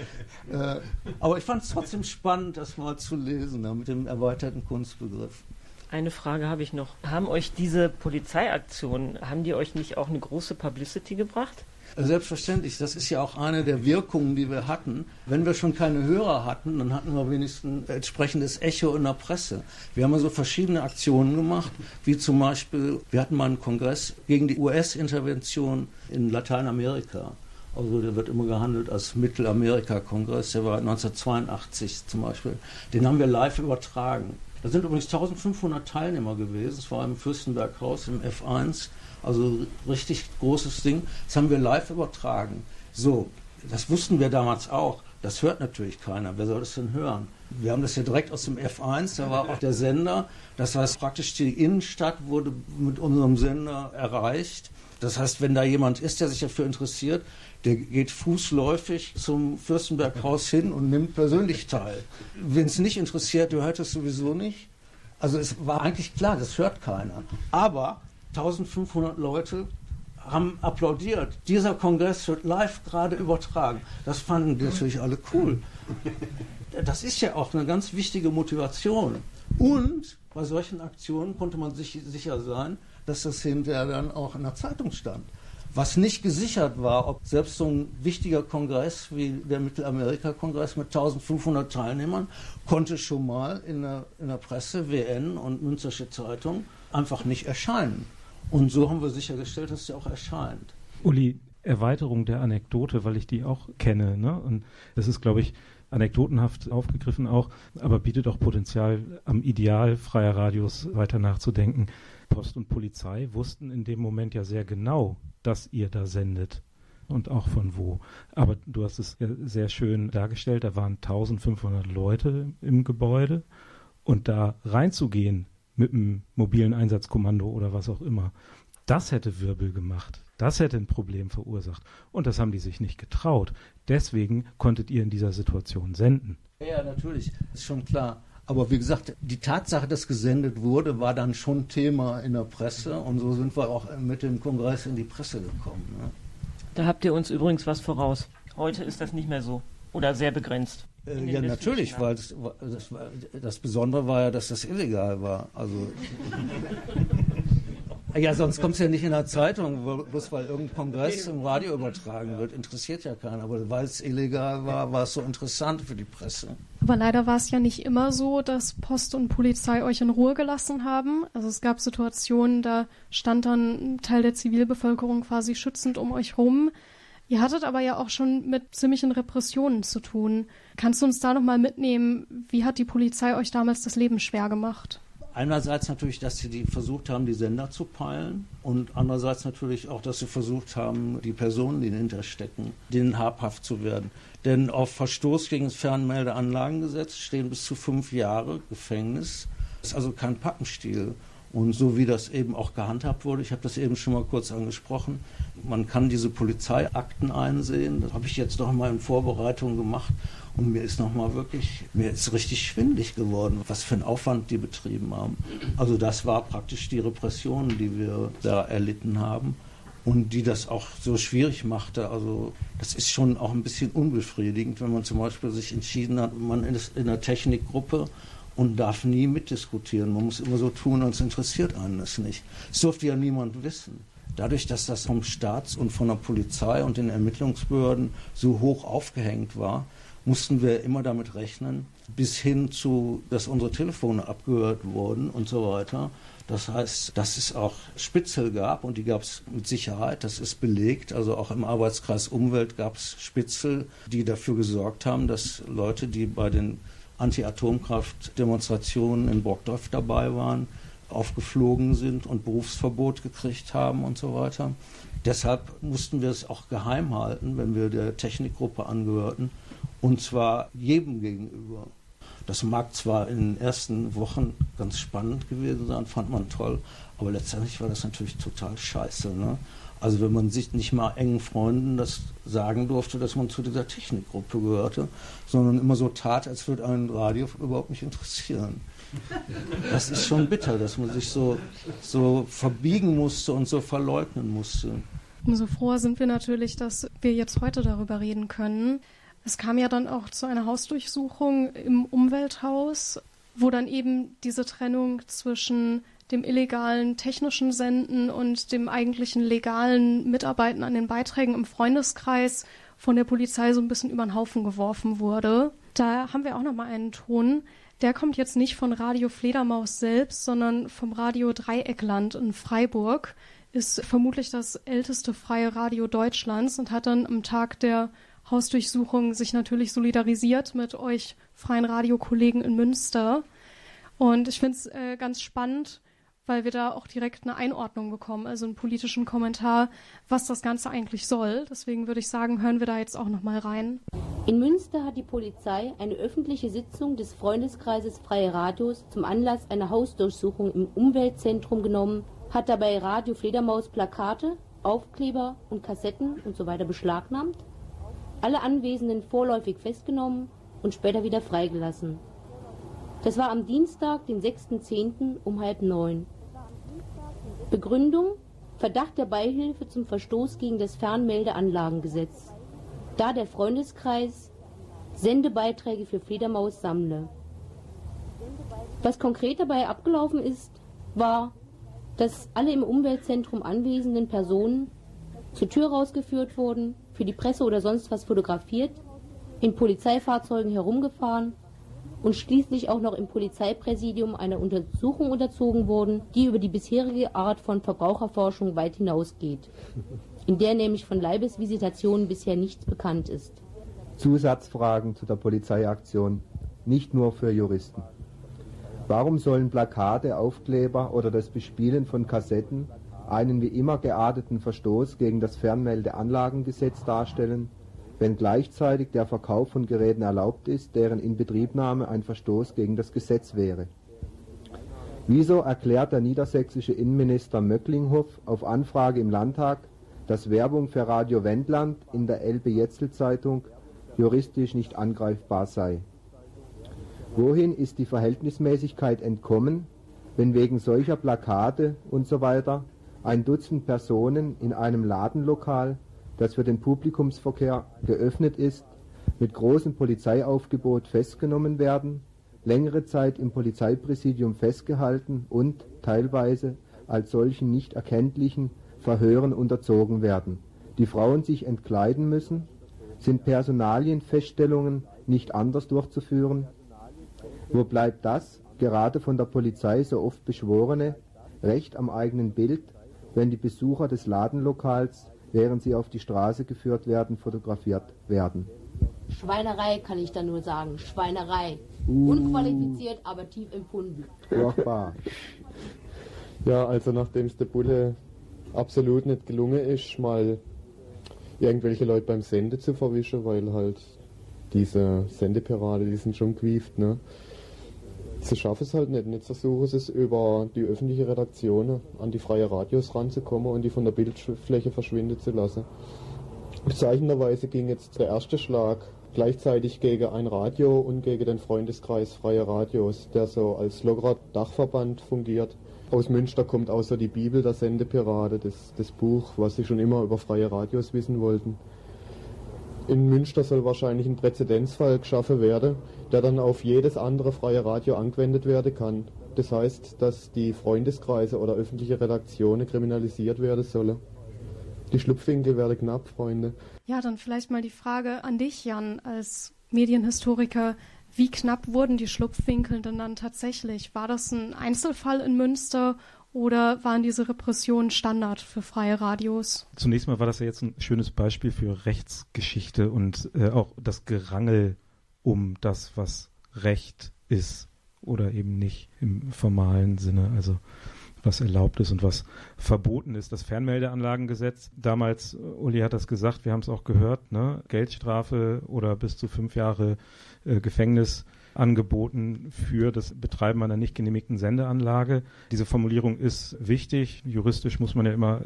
Äh, aber ich fand es trotzdem spannend, das mal zu lesen mit dem erweiterten Kunstbegriff. Eine Frage habe ich noch. Haben euch diese Polizeiaktionen, haben die euch nicht auch eine große Publicity gebracht? Selbstverständlich, das ist ja auch eine der Wirkungen, die wir hatten. Wenn wir schon keine Hörer hatten, dann hatten wir wenigstens entsprechendes Echo in der Presse. Wir haben also verschiedene Aktionen gemacht, wie zum Beispiel, wir hatten mal einen Kongress gegen die US-Intervention in Lateinamerika. Also der wird immer gehandelt als Mittelamerika-Kongress, der war 1982 zum Beispiel. Den haben wir live übertragen. Da sind übrigens 1500 Teilnehmer gewesen, es war im Fürstenberghaus im F1. Also richtig großes Ding. Das haben wir live übertragen. So, das wussten wir damals auch. Das hört natürlich keiner. Wer soll das denn hören? Wir haben das ja direkt aus dem F1, da war auch der Sender. Das heißt, praktisch die Innenstadt wurde mit unserem Sender erreicht. Das heißt, wenn da jemand ist, der sich dafür interessiert, der geht fußläufig zum Fürstenberghaus hin und nimmt persönlich teil. Wenn es nicht interessiert, der hört es sowieso nicht. Also es war eigentlich klar, das hört keiner. Aber 1500 Leute haben applaudiert. Dieser Kongress wird live gerade übertragen. Das fanden die natürlich alle cool. Das ist ja auch eine ganz wichtige Motivation. Und bei solchen Aktionen konnte man sich sicher sein, dass das hinterher dann auch in der Zeitung stand. Was nicht gesichert war, ob selbst so ein wichtiger Kongress wie der Mittelamerika-Kongress mit 1500 Teilnehmern konnte schon mal in der, in der Presse, WN und Münzersche Zeitung einfach nicht erscheinen. Und so haben wir sichergestellt, dass sie auch erscheint. Uli, Erweiterung der Anekdote, weil ich die auch kenne. Ne? Und das ist, glaube ich, anekdotenhaft aufgegriffen auch, aber bietet auch Potenzial, am Ideal freier Radios weiter nachzudenken. Post und Polizei wussten in dem Moment ja sehr genau, dass ihr da sendet und auch von wo. Aber du hast es sehr schön dargestellt, da waren 1500 Leute im Gebäude und da reinzugehen mit einem mobilen Einsatzkommando oder was auch immer. Das hätte Wirbel gemacht. Das hätte ein Problem verursacht. Und das haben die sich nicht getraut. Deswegen konntet ihr in dieser Situation senden. Ja, natürlich, ist schon klar. Aber wie gesagt, die Tatsache, dass gesendet wurde, war dann schon Thema in der Presse. Und so sind wir auch mit dem Kongress in die Presse gekommen. Ne? Da habt ihr uns übrigens was voraus. Heute ist das nicht mehr so. Oder sehr begrenzt. Äh, ja, natürlich, weil das, das, das, Besondere war ja, dass das illegal war. Also. ja, sonst kommt es ja nicht in der Zeitung, bloß weil irgendein Kongress im Radio übertragen wird. Interessiert ja keiner. Aber weil es illegal war, war es so interessant für die Presse. Aber leider war es ja nicht immer so, dass Post und Polizei euch in Ruhe gelassen haben. Also es gab Situationen, da stand dann ein Teil der Zivilbevölkerung quasi schützend um euch rum. Ihr hattet aber ja auch schon mit ziemlichen Repressionen zu tun. Kannst du uns da nochmal mitnehmen, wie hat die Polizei euch damals das Leben schwer gemacht? Einerseits natürlich, dass sie die versucht haben, die Sender zu peilen und andererseits natürlich auch, dass sie versucht haben, die Personen, die dahinter stecken, denen habhaft zu werden. Denn auf Verstoß gegen das Fernmeldeanlagengesetz stehen bis zu fünf Jahre Gefängnis. Das ist also kein Pappenstiel. Und so wie das eben auch gehandhabt wurde, ich habe das eben schon mal kurz angesprochen, man kann diese Polizeiakten einsehen. Das habe ich jetzt noch mal in Vorbereitung gemacht. Und mir ist nochmal wirklich, mir ist richtig schwindlig geworden, was für einen Aufwand die betrieben haben. Also das war praktisch die Repression, die wir da erlitten haben und die das auch so schwierig machte. Also das ist schon auch ein bisschen unbefriedigend, wenn man zum Beispiel sich entschieden hat, man ist in einer Technikgruppe und darf nie mitdiskutieren. Man muss immer so tun, als interessiert einen das nicht. Es durfte ja niemand wissen. Dadurch, dass das vom Staats- und von der Polizei und den Ermittlungsbehörden so hoch aufgehängt war, mussten wir immer damit rechnen, bis hin zu, dass unsere Telefone abgehört wurden und so weiter. Das heißt, dass es auch Spitzel gab und die gab es mit Sicherheit, das ist belegt. Also auch im Arbeitskreis Umwelt gab es Spitzel, die dafür gesorgt haben, dass Leute, die bei den Anti-Atomkraft-Demonstrationen in Burgdorf dabei waren, aufgeflogen sind und Berufsverbot gekriegt haben und so weiter. Deshalb mussten wir es auch geheim halten, wenn wir der Technikgruppe angehörten, und zwar jedem gegenüber. Das mag zwar in den ersten Wochen ganz spannend gewesen sein, fand man toll, aber letztendlich war das natürlich total scheiße. Ne? Also wenn man sich nicht mal engen Freunden das sagen durfte, dass man zu dieser Technikgruppe gehörte, sondern immer so tat, als würde ein Radio überhaupt nicht interessieren. Das ist schon bitter, dass man sich so, so verbiegen musste und so verleugnen musste. Umso froher sind wir natürlich, dass wir jetzt heute darüber reden können. Es kam ja dann auch zu einer Hausdurchsuchung im Umwelthaus, wo dann eben diese Trennung zwischen dem illegalen technischen Senden und dem eigentlichen legalen Mitarbeiten an den Beiträgen im Freundeskreis von der Polizei so ein bisschen über den Haufen geworfen wurde. Da haben wir auch noch mal einen Ton. Der kommt jetzt nicht von Radio Fledermaus selbst, sondern vom Radio Dreieckland in Freiburg. Ist vermutlich das älteste freie Radio Deutschlands und hat dann am Tag der Hausdurchsuchung sich natürlich solidarisiert mit euch freien Radiokollegen in Münster. Und ich finde es äh, ganz spannend, weil wir da auch direkt eine Einordnung bekommen, also einen politischen Kommentar, was das Ganze eigentlich soll. Deswegen würde ich sagen, hören wir da jetzt auch nochmal rein. In Münster hat die Polizei eine öffentliche Sitzung des Freundeskreises Freie Radios zum Anlass einer Hausdurchsuchung im Umweltzentrum genommen, hat dabei Radio Fledermaus Plakate, Aufkleber und Kassetten und so beschlagnahmt alle Anwesenden vorläufig festgenommen und später wieder freigelassen. Das war am Dienstag, den 6.10. um halb neun. Begründung Verdacht der Beihilfe zum Verstoß gegen das Fernmeldeanlagengesetz, da der Freundeskreis Sendebeiträge für Fledermaus sammle. Was konkret dabei abgelaufen ist, war, dass alle im Umweltzentrum anwesenden Personen zur Tür rausgeführt wurden, für die Presse oder sonst was fotografiert, in Polizeifahrzeugen herumgefahren und schließlich auch noch im Polizeipräsidium einer Untersuchung unterzogen wurden, die über die bisherige Art von Verbraucherforschung weit hinausgeht, in der nämlich von Leibesvisitationen bisher nichts bekannt ist. Zusatzfragen zu der Polizeiaktion, nicht nur für Juristen. Warum sollen Plakate, Aufkleber oder das Bespielen von Kassetten einen wie immer gearteten Verstoß gegen das Fernmeldeanlagengesetz darstellen, wenn gleichzeitig der Verkauf von Geräten erlaubt ist, deren Inbetriebnahme ein Verstoß gegen das Gesetz wäre. Wieso erklärt der niedersächsische Innenminister Möcklinghoff auf Anfrage im Landtag, dass Werbung für Radio Wendland in der Elbe Jetzel Zeitung juristisch nicht angreifbar sei? Wohin ist die Verhältnismäßigkeit entkommen, wenn wegen solcher Plakate usw. So ein Dutzend Personen in einem Ladenlokal, das für den Publikumsverkehr geöffnet ist, mit großem Polizeiaufgebot festgenommen werden, längere Zeit im Polizeipräsidium festgehalten und teilweise als solchen nicht erkenntlichen Verhören unterzogen werden, die Frauen sich entkleiden müssen, sind Personalienfeststellungen nicht anders durchzuführen? Wo bleibt das, gerade von der Polizei so oft beschworene, Recht am eigenen Bild wenn die Besucher des Ladenlokals, während sie auf die Straße geführt werden, fotografiert werden. Schweinerei kann ich da nur sagen. Schweinerei. Uh. Unqualifiziert, aber tief empfunden. Furchtbar. Ja, also nachdem es der Bulle absolut nicht gelungen ist, mal irgendwelche Leute beim Sende zu verwischen, weil halt diese Sendeparade, die sind schon gewieft, ne? Sie schaffen es halt nicht. Jetzt versuchen sie es über die öffentliche Redaktion an die freie Radios ranzukommen und die von der Bildfläche verschwinden zu lassen. Bezeichnenderweise ging jetzt der erste Schlag gleichzeitig gegen ein Radio und gegen den Freundeskreis Freie Radios, der so als lockerer Dachverband fungiert. Aus Münster kommt außer die Bibel der Sendepirate, das, das Buch, was sie schon immer über freie Radios wissen wollten. In Münster soll wahrscheinlich ein Präzedenzfall geschaffen werden, der dann auf jedes andere freie Radio angewendet werden kann. Das heißt, dass die Freundeskreise oder öffentliche Redaktionen kriminalisiert werden sollen. Die Schlupfwinkel werden knapp, Freunde. Ja, dann vielleicht mal die Frage an dich, Jan, als Medienhistoriker. Wie knapp wurden die Schlupfwinkel denn dann tatsächlich? War das ein Einzelfall in Münster oder waren diese Repressionen Standard für freie Radios? Zunächst mal war das ja jetzt ein schönes Beispiel für Rechtsgeschichte und äh, auch das Gerangel um das, was Recht ist oder eben nicht im formalen Sinne. Also was erlaubt ist und was verboten ist. Das Fernmeldeanlagengesetz, damals, Uli hat das gesagt, wir haben es auch gehört, ne? Geldstrafe oder bis zu fünf Jahre äh, Gefängnis angeboten für das Betreiben einer nicht genehmigten Sendeanlage. Diese Formulierung ist wichtig. Juristisch muss man ja immer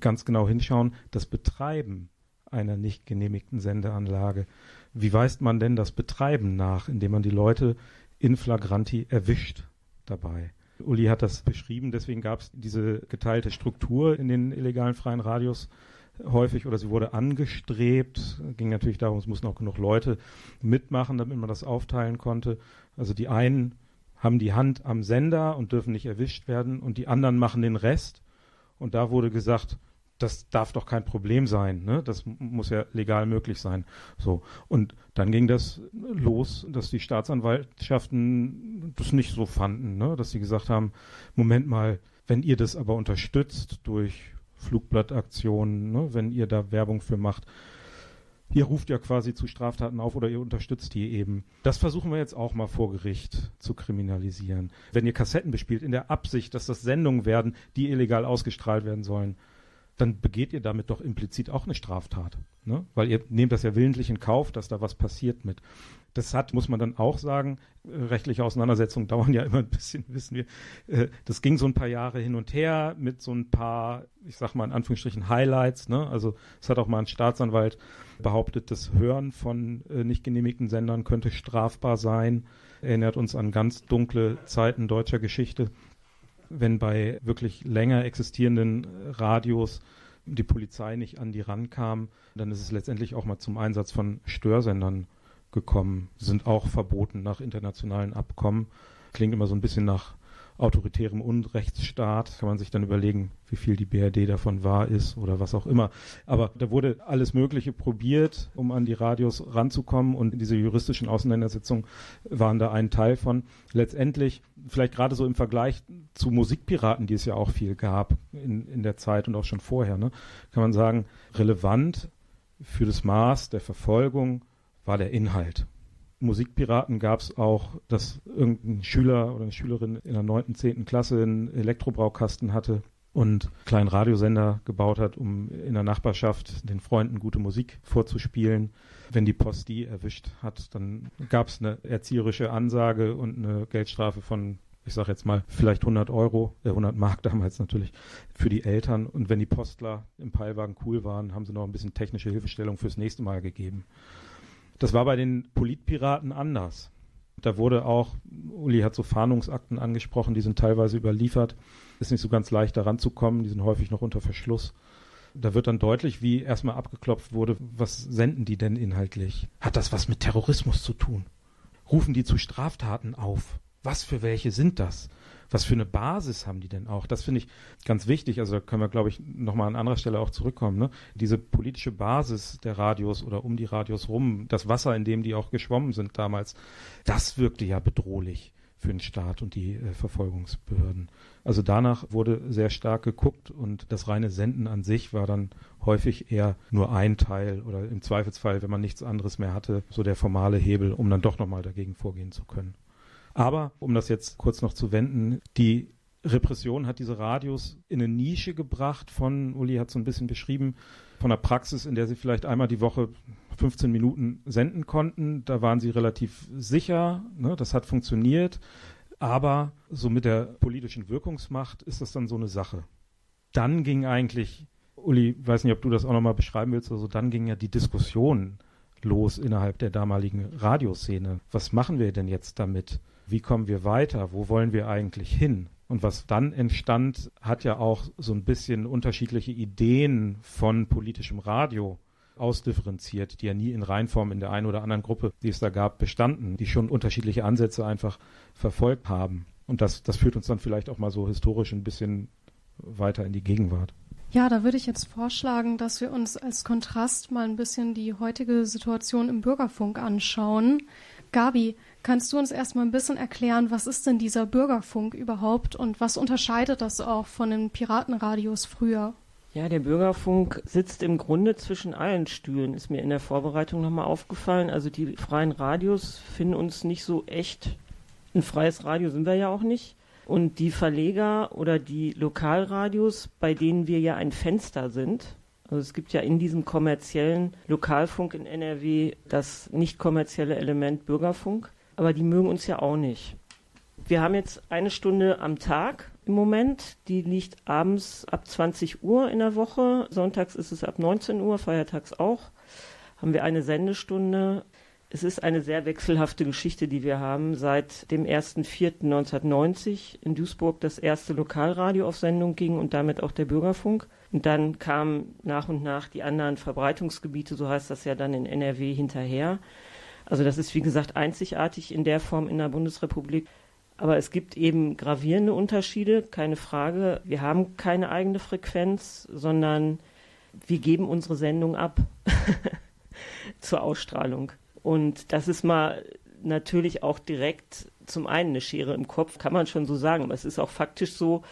ganz genau hinschauen. Das Betreiben einer nicht genehmigten Sendeanlage. Wie weist man denn das Betreiben nach, indem man die Leute in flagranti erwischt dabei? Uli hat das beschrieben, deswegen gab es diese geteilte Struktur in den illegalen freien Radios häufig oder sie wurde angestrebt. Ging natürlich darum, es mussten auch genug Leute mitmachen, damit man das aufteilen konnte. Also die einen haben die Hand am Sender und dürfen nicht erwischt werden und die anderen machen den Rest. Und da wurde gesagt, das darf doch kein Problem sein, ne? Das muss ja legal möglich sein. So. Und dann ging das los, dass die Staatsanwaltschaften das nicht so fanden, ne? Dass sie gesagt haben, Moment mal, wenn ihr das aber unterstützt durch Flugblattaktionen, ne? wenn ihr da Werbung für macht, ihr ruft ja quasi zu Straftaten auf oder ihr unterstützt die eben. Das versuchen wir jetzt auch mal vor Gericht zu kriminalisieren. Wenn ihr Kassetten bespielt in der Absicht, dass das Sendungen werden, die illegal ausgestrahlt werden sollen, dann begeht ihr damit doch implizit auch eine Straftat. Ne? Weil ihr nehmt das ja willentlich in Kauf, dass da was passiert mit. Das hat, muss man dann auch sagen, äh, rechtliche Auseinandersetzungen dauern ja immer ein bisschen, wissen wir. Äh, das ging so ein paar Jahre hin und her mit so ein paar, ich sag mal in Anführungsstrichen, Highlights. Ne? Also es hat auch mal ein Staatsanwalt behauptet, das Hören von äh, nicht genehmigten Sendern könnte strafbar sein. Erinnert uns an ganz dunkle Zeiten deutscher Geschichte wenn bei wirklich länger existierenden Radios die Polizei nicht an die rankam, dann ist es letztendlich auch mal zum Einsatz von Störsendern gekommen, sind auch verboten nach internationalen Abkommen. Klingt immer so ein bisschen nach autoritärem Unrechtsstaat. Kann man sich dann überlegen, wie viel die BRD davon wahr ist oder was auch immer. Aber da wurde alles Mögliche probiert, um an die Radios ranzukommen und diese juristischen Auseinandersetzungen waren da ein Teil von. Letztendlich, vielleicht gerade so im Vergleich zu Musikpiraten, die es ja auch viel gab in, in der Zeit und auch schon vorher, ne, kann man sagen, relevant für das Maß der Verfolgung war der Inhalt. Musikpiraten gab es auch, dass irgendein Schüler oder eine Schülerin in der neunten, zehnten Klasse einen Elektrobraukasten hatte und einen kleinen Radiosender gebaut hat, um in der Nachbarschaft den Freunden gute Musik vorzuspielen. Wenn die Post die erwischt hat, dann gab es eine erzieherische Ansage und eine Geldstrafe von ich sage jetzt mal, vielleicht 100 Euro, äh 100 Mark damals natürlich, für die Eltern. Und wenn die Postler im Peilwagen cool waren, haben sie noch ein bisschen technische Hilfestellung fürs nächste Mal gegeben. Das war bei den Politpiraten anders. Da wurde auch, Uli hat so Fahndungsakten angesprochen, die sind teilweise überliefert. Ist nicht so ganz leicht daran zu kommen, die sind häufig noch unter Verschluss. Da wird dann deutlich, wie erstmal abgeklopft wurde, was senden die denn inhaltlich? Hat das was mit Terrorismus zu tun? Rufen die zu Straftaten auf? Was für welche sind das? Was für eine Basis haben die denn auch? Das finde ich ganz wichtig. Also da können wir, glaube ich, nochmal an anderer Stelle auch zurückkommen. Ne? Diese politische Basis der Radios oder um die Radios rum, das Wasser, in dem die auch geschwommen sind damals, das wirkte ja bedrohlich für den Staat und die äh, Verfolgungsbehörden. Also danach wurde sehr stark geguckt und das reine Senden an sich war dann häufig eher nur ein Teil oder im Zweifelsfall, wenn man nichts anderes mehr hatte, so der formale Hebel, um dann doch nochmal dagegen vorgehen zu können. Aber, um das jetzt kurz noch zu wenden, die Repression hat diese Radios in eine Nische gebracht von, Uli hat so ein bisschen beschrieben, von einer Praxis, in der sie vielleicht einmal die Woche 15 Minuten senden konnten. Da waren sie relativ sicher, ne, das hat funktioniert. Aber so mit der politischen Wirkungsmacht ist das dann so eine Sache. Dann ging eigentlich, Uli, weiß nicht, ob du das auch nochmal beschreiben willst, also dann ging ja die Diskussion los innerhalb der damaligen Radioszene. Was machen wir denn jetzt damit? Wie kommen wir weiter? Wo wollen wir eigentlich hin? Und was dann entstand, hat ja auch so ein bisschen unterschiedliche Ideen von politischem Radio ausdifferenziert, die ja nie in Reinform in der einen oder anderen Gruppe, die es da gab, bestanden, die schon unterschiedliche Ansätze einfach verfolgt haben. Und das, das führt uns dann vielleicht auch mal so historisch ein bisschen weiter in die Gegenwart. Ja, da würde ich jetzt vorschlagen, dass wir uns als Kontrast mal ein bisschen die heutige Situation im Bürgerfunk anschauen. Gabi, kannst du uns erstmal ein bisschen erklären, was ist denn dieser Bürgerfunk überhaupt und was unterscheidet das auch von den Piratenradios früher? Ja, der Bürgerfunk sitzt im Grunde zwischen allen Stühlen, ist mir in der Vorbereitung nochmal aufgefallen. Also die freien Radios finden uns nicht so echt. Ein freies Radio sind wir ja auch nicht. Und die Verleger oder die Lokalradios, bei denen wir ja ein Fenster sind, also es gibt ja in diesem kommerziellen Lokalfunk in NRW das nicht kommerzielle Element Bürgerfunk, aber die mögen uns ja auch nicht. Wir haben jetzt eine Stunde am Tag im Moment. Die liegt abends ab 20 Uhr in der Woche. Sonntags ist es ab 19 Uhr, feiertags auch. Haben wir eine Sendestunde. Es ist eine sehr wechselhafte Geschichte, die wir haben. Seit dem 1.4.1990 in Duisburg das erste Lokalradio auf Sendung ging und damit auch der Bürgerfunk. Und dann kamen nach und nach die anderen Verbreitungsgebiete, so heißt das ja dann in NRW, hinterher. Also das ist wie gesagt einzigartig in der Form in der Bundesrepublik. Aber es gibt eben gravierende Unterschiede, keine Frage. Wir haben keine eigene Frequenz, sondern wir geben unsere Sendung ab zur Ausstrahlung. Und das ist mal natürlich auch direkt zum einen eine Schere im Kopf, kann man schon so sagen. Aber es ist auch faktisch so,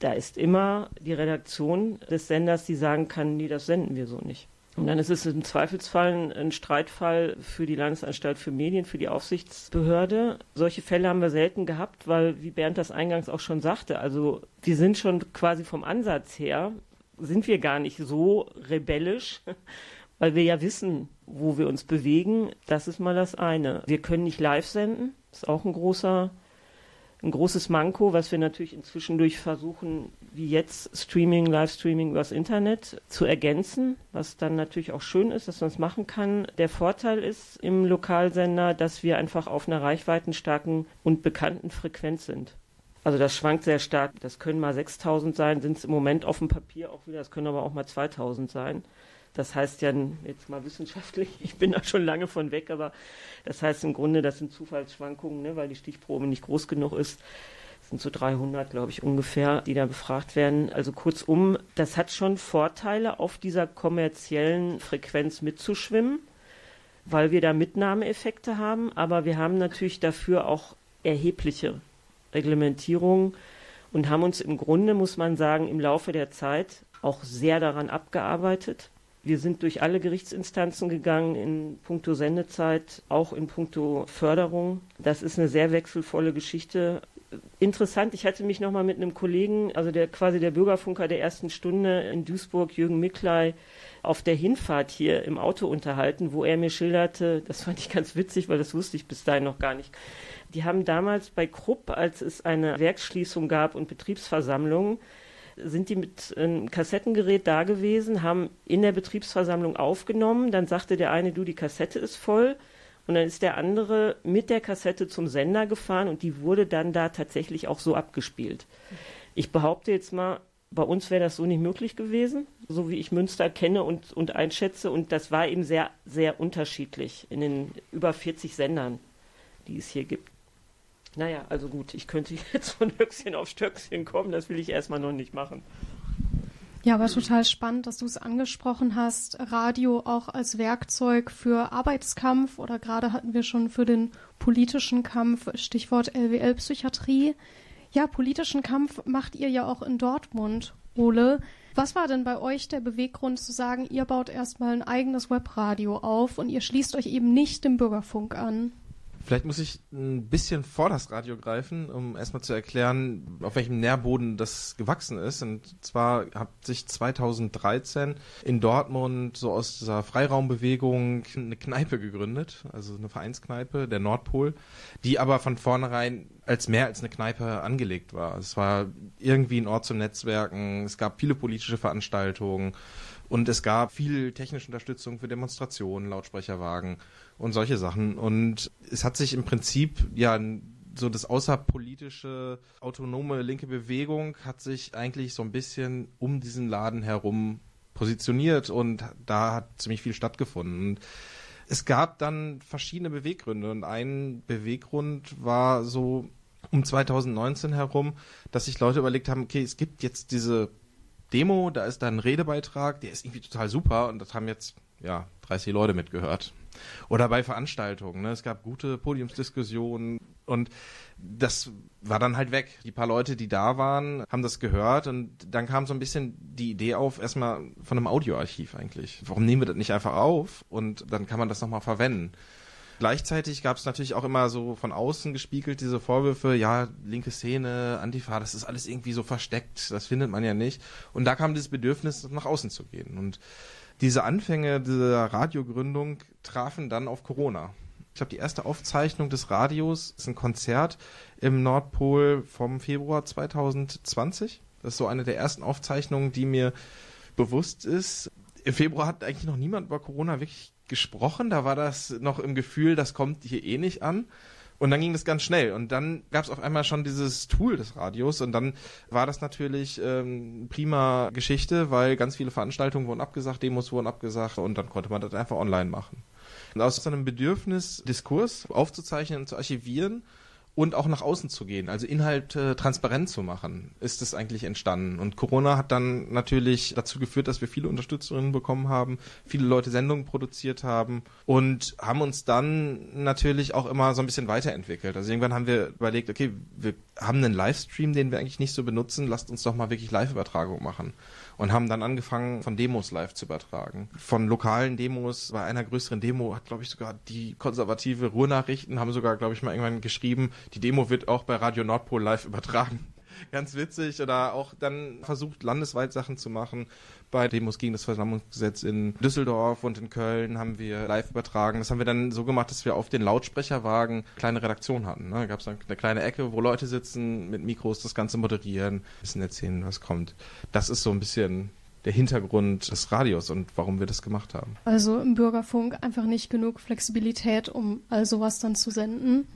da ist immer die Redaktion des Senders, die sagen kann, nee, das senden wir so nicht. Und dann ist es im Zweifelsfall ein Streitfall für die Landesanstalt für Medien, für die Aufsichtsbehörde. Solche Fälle haben wir selten gehabt, weil, wie Bernd das eingangs auch schon sagte, also wir sind schon quasi vom Ansatz her, sind wir gar nicht so rebellisch, weil wir ja wissen, wo wir uns bewegen. Das ist mal das eine. Wir können nicht live senden, ist auch ein großer ein großes Manko, was wir natürlich inzwischen durch versuchen, wie jetzt Streaming, Livestreaming übers Internet zu ergänzen, was dann natürlich auch schön ist, dass man es machen kann. Der Vorteil ist im Lokalsender, dass wir einfach auf einer reichweitenstarken und bekannten Frequenz sind. Also das schwankt sehr stark. Das können mal 6000 sein, sind es im Moment auf dem Papier auch wieder, das können aber auch mal 2000 sein. Das heißt ja jetzt mal wissenschaftlich, ich bin da schon lange von weg, aber das heißt im Grunde, das sind Zufallsschwankungen, ne, weil die Stichprobe nicht groß genug ist. Das sind so 300, glaube ich, ungefähr, die da befragt werden. Also kurzum, das hat schon Vorteile, auf dieser kommerziellen Frequenz mitzuschwimmen, weil wir da Mitnahmeeffekte haben, aber wir haben natürlich dafür auch erhebliche Reglementierungen und haben uns im Grunde, muss man sagen, im Laufe der Zeit auch sehr daran abgearbeitet, wir sind durch alle Gerichtsinstanzen gegangen in puncto Sendezeit, auch in puncto Förderung. Das ist eine sehr wechselvolle Geschichte. Interessant, ich hatte mich nochmal mit einem Kollegen, also der quasi der Bürgerfunker der ersten Stunde in Duisburg, Jürgen Mickley, auf der Hinfahrt hier im Auto unterhalten, wo er mir schilderte, das fand ich ganz witzig, weil das wusste ich bis dahin noch gar nicht. Die haben damals bei Krupp, als es eine Werksschließung gab und Betriebsversammlungen, sind die mit einem Kassettengerät da gewesen, haben in der Betriebsversammlung aufgenommen. Dann sagte der eine, du, die Kassette ist voll. Und dann ist der andere mit der Kassette zum Sender gefahren und die wurde dann da tatsächlich auch so abgespielt. Ich behaupte jetzt mal, bei uns wäre das so nicht möglich gewesen, so wie ich Münster kenne und, und einschätze. Und das war eben sehr, sehr unterschiedlich in den über 40 Sendern, die es hier gibt. Naja, also gut, ich könnte jetzt von Höchstchen auf Stöckchen kommen, das will ich erstmal noch nicht machen. Ja, aber total spannend, dass du es angesprochen hast. Radio auch als Werkzeug für Arbeitskampf oder gerade hatten wir schon für den politischen Kampf, Stichwort LWL-Psychiatrie. Ja, politischen Kampf macht ihr ja auch in Dortmund, Ole. Was war denn bei euch der Beweggrund zu sagen, ihr baut erstmal ein eigenes Webradio auf und ihr schließt euch eben nicht dem Bürgerfunk an? Vielleicht muss ich ein bisschen vor das Radio greifen, um erstmal zu erklären, auf welchem Nährboden das gewachsen ist. Und zwar hat sich 2013 in Dortmund so aus dieser Freiraumbewegung eine Kneipe gegründet, also eine Vereinskneipe, der Nordpol, die aber von vornherein als mehr als eine Kneipe angelegt war. Es war irgendwie ein Ort zum Netzwerken, es gab viele politische Veranstaltungen Und es gab viel technische Unterstützung für Demonstrationen, Lautsprecherwagen und solche Sachen. Und es hat sich im Prinzip ja so das außerpolitische, autonome linke Bewegung hat sich eigentlich so ein bisschen um diesen Laden herum positioniert und da hat ziemlich viel stattgefunden. Und es gab dann verschiedene Beweggründe und ein Beweggrund war so um 2019 herum, dass sich Leute überlegt haben, okay, es gibt jetzt diese Demo, da ist da ein Redebeitrag, der ist irgendwie total super und das haben jetzt ja 30 Leute mitgehört. Oder bei Veranstaltungen, ne? es gab gute Podiumsdiskussionen und das war dann halt weg. Die paar Leute, die da waren, haben das gehört und dann kam so ein bisschen die Idee auf, erstmal von einem Audioarchiv eigentlich. Warum nehmen wir das nicht einfach auf und dann kann man das nochmal verwenden? Gleichzeitig gab es natürlich auch immer so von außen gespiegelt diese Vorwürfe, ja, linke Szene, Antifa, das ist alles irgendwie so versteckt, das findet man ja nicht. Und da kam dieses Bedürfnis, nach außen zu gehen. Und diese Anfänge dieser Radiogründung trafen dann auf Corona. Ich glaube, die erste Aufzeichnung des Radios ist ein Konzert im Nordpol vom Februar 2020. Das ist so eine der ersten Aufzeichnungen, die mir bewusst ist. Im Februar hat eigentlich noch niemand über Corona wirklich gesprochen. Da war das noch im Gefühl, das kommt hier eh nicht an. Und dann ging das ganz schnell. Und dann gab es auf einmal schon dieses Tool des Radios. Und dann war das natürlich ähm, prima Geschichte, weil ganz viele Veranstaltungen wurden abgesagt, Demos wurden abgesagt und dann konnte man das einfach online machen. Und aus so einem Bedürfnis, Diskurs aufzuzeichnen und zu archivieren und auch nach außen zu gehen, also Inhalte transparent zu machen, ist es eigentlich entstanden. Und Corona hat dann natürlich dazu geführt, dass wir viele Unterstützerinnen bekommen haben, viele Leute Sendungen produziert haben und haben uns dann natürlich auch immer so ein bisschen weiterentwickelt. Also irgendwann haben wir überlegt, okay, wir haben einen Livestream, den wir eigentlich nicht so benutzen, lasst uns doch mal wirklich Live-Übertragung machen und haben dann angefangen, von Demos live zu übertragen. Von lokalen Demos, bei einer größeren Demo hat, glaube ich, sogar die konservative Ruhrnachrichten haben sogar, glaube ich, mal irgendwann geschrieben, die Demo wird auch bei Radio Nordpol live übertragen ganz witzig. Oder auch dann versucht, landesweit Sachen zu machen. Bei Demos gegen das Versammlungsgesetz in Düsseldorf und in Köln haben wir live übertragen. Das haben wir dann so gemacht, dass wir auf den Lautsprecherwagen kleine Redaktion hatten. Ne? Da gab es dann eine kleine Ecke, wo Leute sitzen, mit Mikros das Ganze moderieren, ein bisschen erzählen, was kommt. Das ist so ein bisschen der Hintergrund des Radios und warum wir das gemacht haben. Also im Bürgerfunk einfach nicht genug Flexibilität, um all sowas dann zu senden.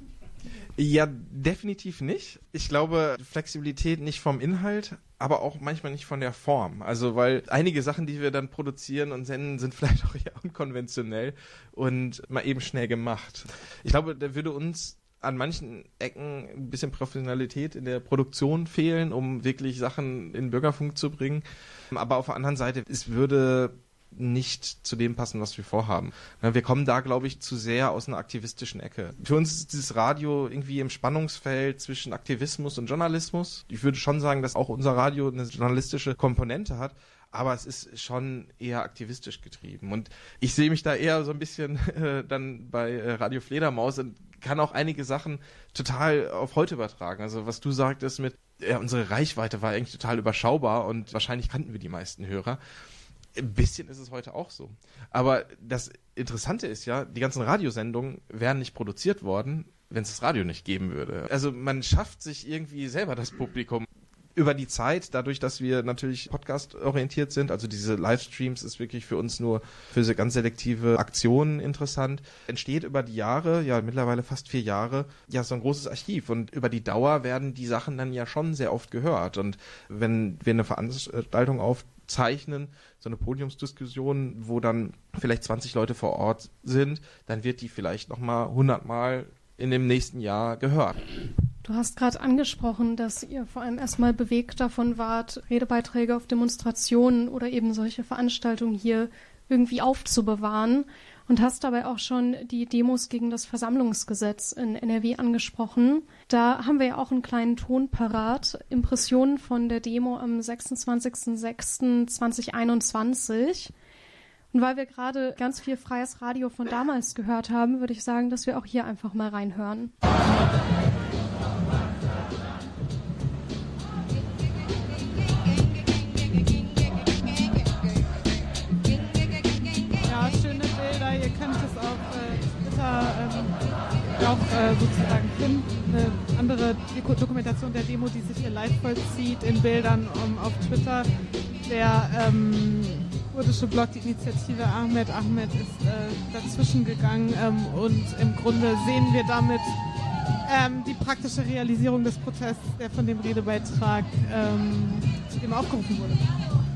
Ja, definitiv nicht. Ich glaube, Flexibilität nicht vom Inhalt, aber auch manchmal nicht von der Form. Also, weil einige Sachen, die wir dann produzieren und senden, sind vielleicht auch eher unkonventionell und mal eben schnell gemacht. Ich glaube, da würde uns an manchen Ecken ein bisschen Professionalität in der Produktion fehlen, um wirklich Sachen in Bürgerfunk zu bringen. Aber auf der anderen Seite, es würde nicht zu dem passen, was wir vorhaben. Wir kommen da, glaube ich, zu sehr aus einer aktivistischen Ecke. Für uns ist dieses Radio irgendwie im Spannungsfeld zwischen Aktivismus und Journalismus. Ich würde schon sagen, dass auch unser Radio eine journalistische Komponente hat, aber es ist schon eher aktivistisch getrieben. Und ich sehe mich da eher so ein bisschen äh, dann bei äh, Radio Fledermaus und kann auch einige Sachen total auf heute übertragen. Also was du sagtest mit, ja, unsere Reichweite war eigentlich total überschaubar und wahrscheinlich kannten wir die meisten Hörer. Ein bisschen ist es heute auch so. Aber das Interessante ist ja, die ganzen Radiosendungen wären nicht produziert worden, wenn es das Radio nicht geben würde. Also man schafft sich irgendwie selber das Publikum über die Zeit, dadurch, dass wir natürlich Podcast-orientiert sind, also diese Livestreams ist wirklich für uns nur für diese ganz selektive Aktionen interessant, entsteht über die Jahre, ja mittlerweile fast vier Jahre, ja so ein großes Archiv und über die Dauer werden die Sachen dann ja schon sehr oft gehört und wenn wir eine Veranstaltung aufzeichnen, so eine Podiumsdiskussion, wo dann vielleicht 20 Leute vor Ort sind, dann wird die vielleicht nochmal 100 Mal in dem nächsten Jahr gehört. Du hast gerade angesprochen, dass ihr vor allem erstmal bewegt davon wart, Redebeiträge auf Demonstrationen oder eben solche Veranstaltungen hier irgendwie aufzubewahren und hast dabei auch schon die Demos gegen das Versammlungsgesetz in NRW angesprochen. Da haben wir ja auch einen kleinen Ton parat. Impressionen von der Demo am 26.06.2021. Und weil wir gerade ganz viel freies Radio von damals gehört haben, würde ich sagen, dass wir auch hier einfach mal reinhören. Auch äh, sozusagen finden. Eine andere Dokumentation der Demo, die sich hier live vollzieht in Bildern um, auf Twitter. Der ähm, kurdische Blog, die Initiative Ahmed Ahmed ist äh, dazwischen gegangen ähm, und im Grunde sehen wir damit ähm, die praktische Realisierung des Protests, der von dem Redebeitrag ähm, zu dem aufgerufen wurde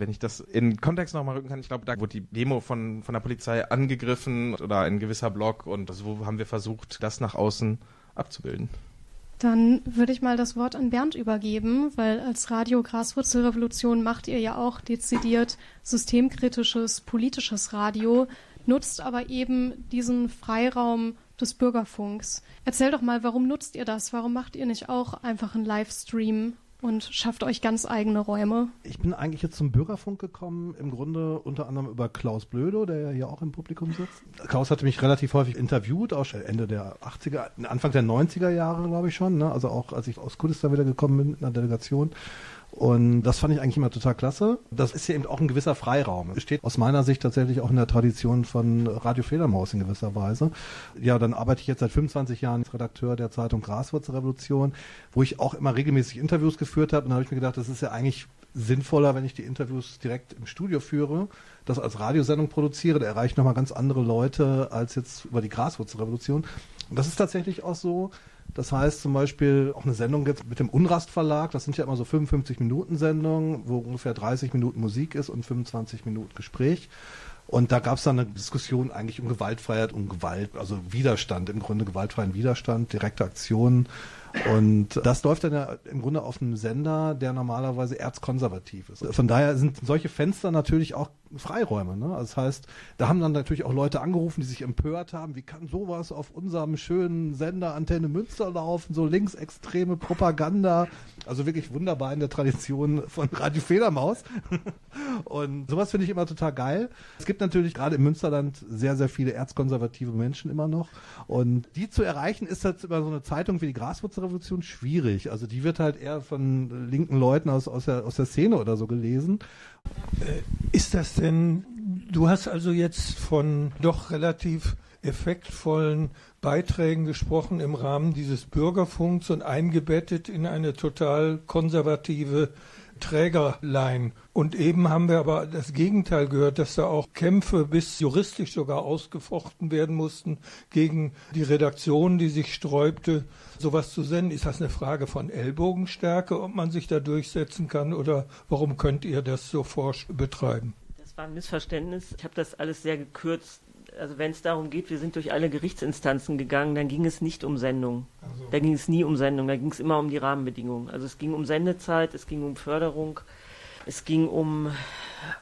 wenn ich das in Kontext nochmal rücken kann, ich glaube, da wurde die Demo von, von der Polizei angegriffen oder ein gewisser Block und so haben wir versucht, das nach außen abzubilden. Dann würde ich mal das Wort an Bernd übergeben, weil als Radio Graswurzelrevolution macht ihr ja auch dezidiert systemkritisches politisches Radio, nutzt aber eben diesen Freiraum des Bürgerfunks. Erzähl doch mal, warum nutzt ihr das? Warum macht ihr nicht auch einfach einen Livestream und schafft euch ganz eigene Räume. Ich bin eigentlich jetzt zum Bürgerfunk gekommen, im Grunde unter anderem über Klaus Blödo, der ja hier auch im Publikum sitzt. Klaus hatte mich relativ häufig interviewt, auch Ende der 80er, Anfang der 90er Jahre, glaube ich schon, ne? also auch als ich aus Kurdistan wieder gekommen bin mit einer Delegation. Und das fand ich eigentlich immer total klasse. Das ist ja eben auch ein gewisser Freiraum. Es steht aus meiner Sicht tatsächlich auch in der Tradition von Radio Fledermaus in gewisser Weise. Ja, dann arbeite ich jetzt seit 25 Jahren als Redakteur der Zeitung Graswurzelrevolution, wo ich auch immer regelmäßig Interviews geführt habe. Und da habe ich mir gedacht, das ist ja eigentlich sinnvoller, wenn ich die Interviews direkt im Studio führe, das als Radiosendung produziere. Da erreiche ich nochmal ganz andere Leute als jetzt über die Graswurzelrevolution. Und das ist tatsächlich auch so, das heißt zum Beispiel auch eine Sendung jetzt mit dem Unrast Verlag, das sind ja immer so 55 Minuten Sendungen, wo ungefähr 30 Minuten Musik ist und 25 Minuten Gespräch. Und da gab es dann eine Diskussion eigentlich um Gewaltfreiheit und Gewalt, also Widerstand, im Grunde gewaltfreien Widerstand, direkte Aktionen. Und das läuft dann ja im Grunde auf einem Sender, der normalerweise erzkonservativ ist. Von daher sind solche Fenster natürlich auch Freiräume. Ne? Also das heißt, da haben dann natürlich auch Leute angerufen, die sich empört haben, wie kann sowas auf unserem schönen Sender Antenne Münster laufen, so linksextreme Propaganda. Also wirklich wunderbar in der Tradition von Radio Federmaus. Und sowas finde ich immer total geil. Es gibt natürlich gerade im Münsterland sehr, sehr viele erzkonservative Menschen immer noch. Und die zu erreichen, ist halt über so eine Zeitung wie die Graswurzelrevolution schwierig. Also die wird halt eher von linken Leuten aus, aus, der, aus der Szene oder so gelesen. Äh, ist das denn, du hast also jetzt von doch relativ effektvollen Beiträgen gesprochen im Rahmen dieses Bürgerfunks und eingebettet in eine total konservative Trägerlein. Und eben haben wir aber das Gegenteil gehört, dass da auch Kämpfe bis juristisch sogar ausgefochten werden mussten gegen die Redaktion, die sich sträubte, sowas zu senden. Ist das eine Frage von Ellbogenstärke, ob man sich da durchsetzen kann oder warum könnt ihr das so forsch betreiben? Das war ein Missverständnis. Ich habe das alles sehr gekürzt also wenn es darum geht, wir sind durch alle Gerichtsinstanzen gegangen, dann ging es nicht um Sendung. Also. Da ging es nie um Sendung, da ging es immer um die Rahmenbedingungen. Also es ging um Sendezeit, es ging um Förderung, es ging um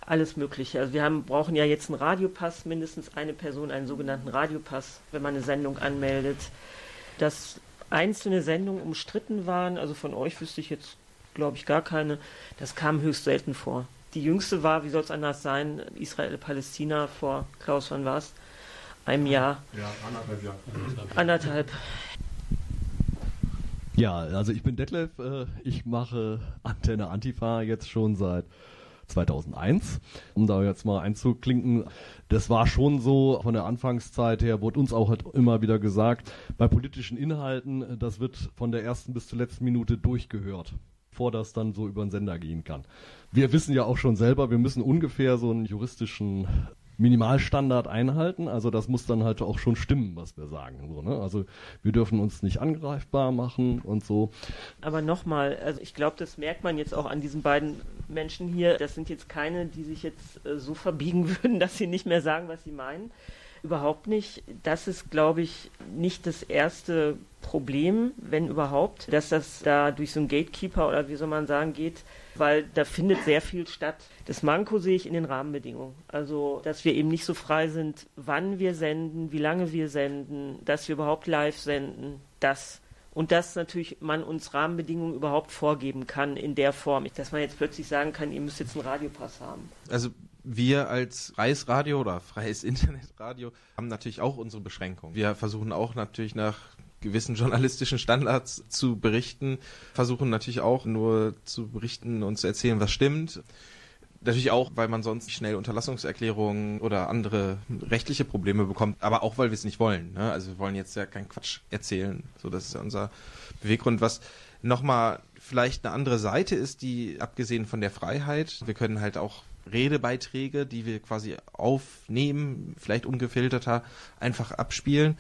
alles Mögliche. Also wir haben, brauchen ja jetzt einen Radiopass, mindestens eine Person einen sogenannten Radiopass, wenn man eine Sendung anmeldet. Dass einzelne Sendungen umstritten waren, also von euch wüsste ich jetzt, glaube ich, gar keine, das kam höchst selten vor. Die jüngste war, wie soll es anders sein, Israel-Palästina vor Klaus van Wast, einem Jahr. Ja, anderthalb Jahre. Anderthalb. Ja, also ich bin Detlef, äh, ich mache Antenne Antifa jetzt schon seit 2001. Um da jetzt mal einzuklinken, das war schon so, von der Anfangszeit her wurde uns auch halt immer wieder gesagt, bei politischen Inhalten, das wird von der ersten bis zur letzten Minute durchgehört bevor das dann so über den Sender gehen kann. Wir wissen ja auch schon selber, wir müssen ungefähr so einen juristischen Minimalstandard einhalten. Also das muss dann halt auch schon stimmen, was wir sagen. So, ne? Also wir dürfen uns nicht angreifbar machen und so. Aber nochmal, also ich glaube, das merkt man jetzt auch an diesen beiden Menschen hier. Das sind jetzt keine, die sich jetzt äh, so verbiegen würden, dass sie nicht mehr sagen, was sie meinen. Überhaupt nicht. Das ist, glaube ich, nicht das erste Problem, wenn überhaupt, dass das da durch so einen Gatekeeper oder wie soll man sagen geht, weil da findet sehr viel statt. Das Manko sehe ich in den Rahmenbedingungen. Also, dass wir eben nicht so frei sind, wann wir senden, wie lange wir senden, dass wir überhaupt live senden, das. Und dass natürlich man uns Rahmenbedingungen überhaupt vorgeben kann in der Form, dass man jetzt plötzlich sagen kann, ihr müsst jetzt einen Radiopass haben. Also wir als freies Radio oder freies Internetradio haben natürlich auch unsere Beschränkungen. Wir versuchen auch natürlich nach gewissen journalistischen Standards zu berichten, versuchen natürlich auch nur zu berichten und zu erzählen, was stimmt. Natürlich auch, weil man sonst schnell Unterlassungserklärungen oder andere rechtliche Probleme bekommt, aber auch, weil wir es nicht wollen. Ne? Also wir wollen jetzt ja keinen Quatsch erzählen. So, das ist ja unser Beweggrund. Was nochmal vielleicht eine andere Seite ist, die abgesehen von der Freiheit, wir können halt auch Redebeiträge, die wir quasi aufnehmen, vielleicht ungefilterter, einfach abspielen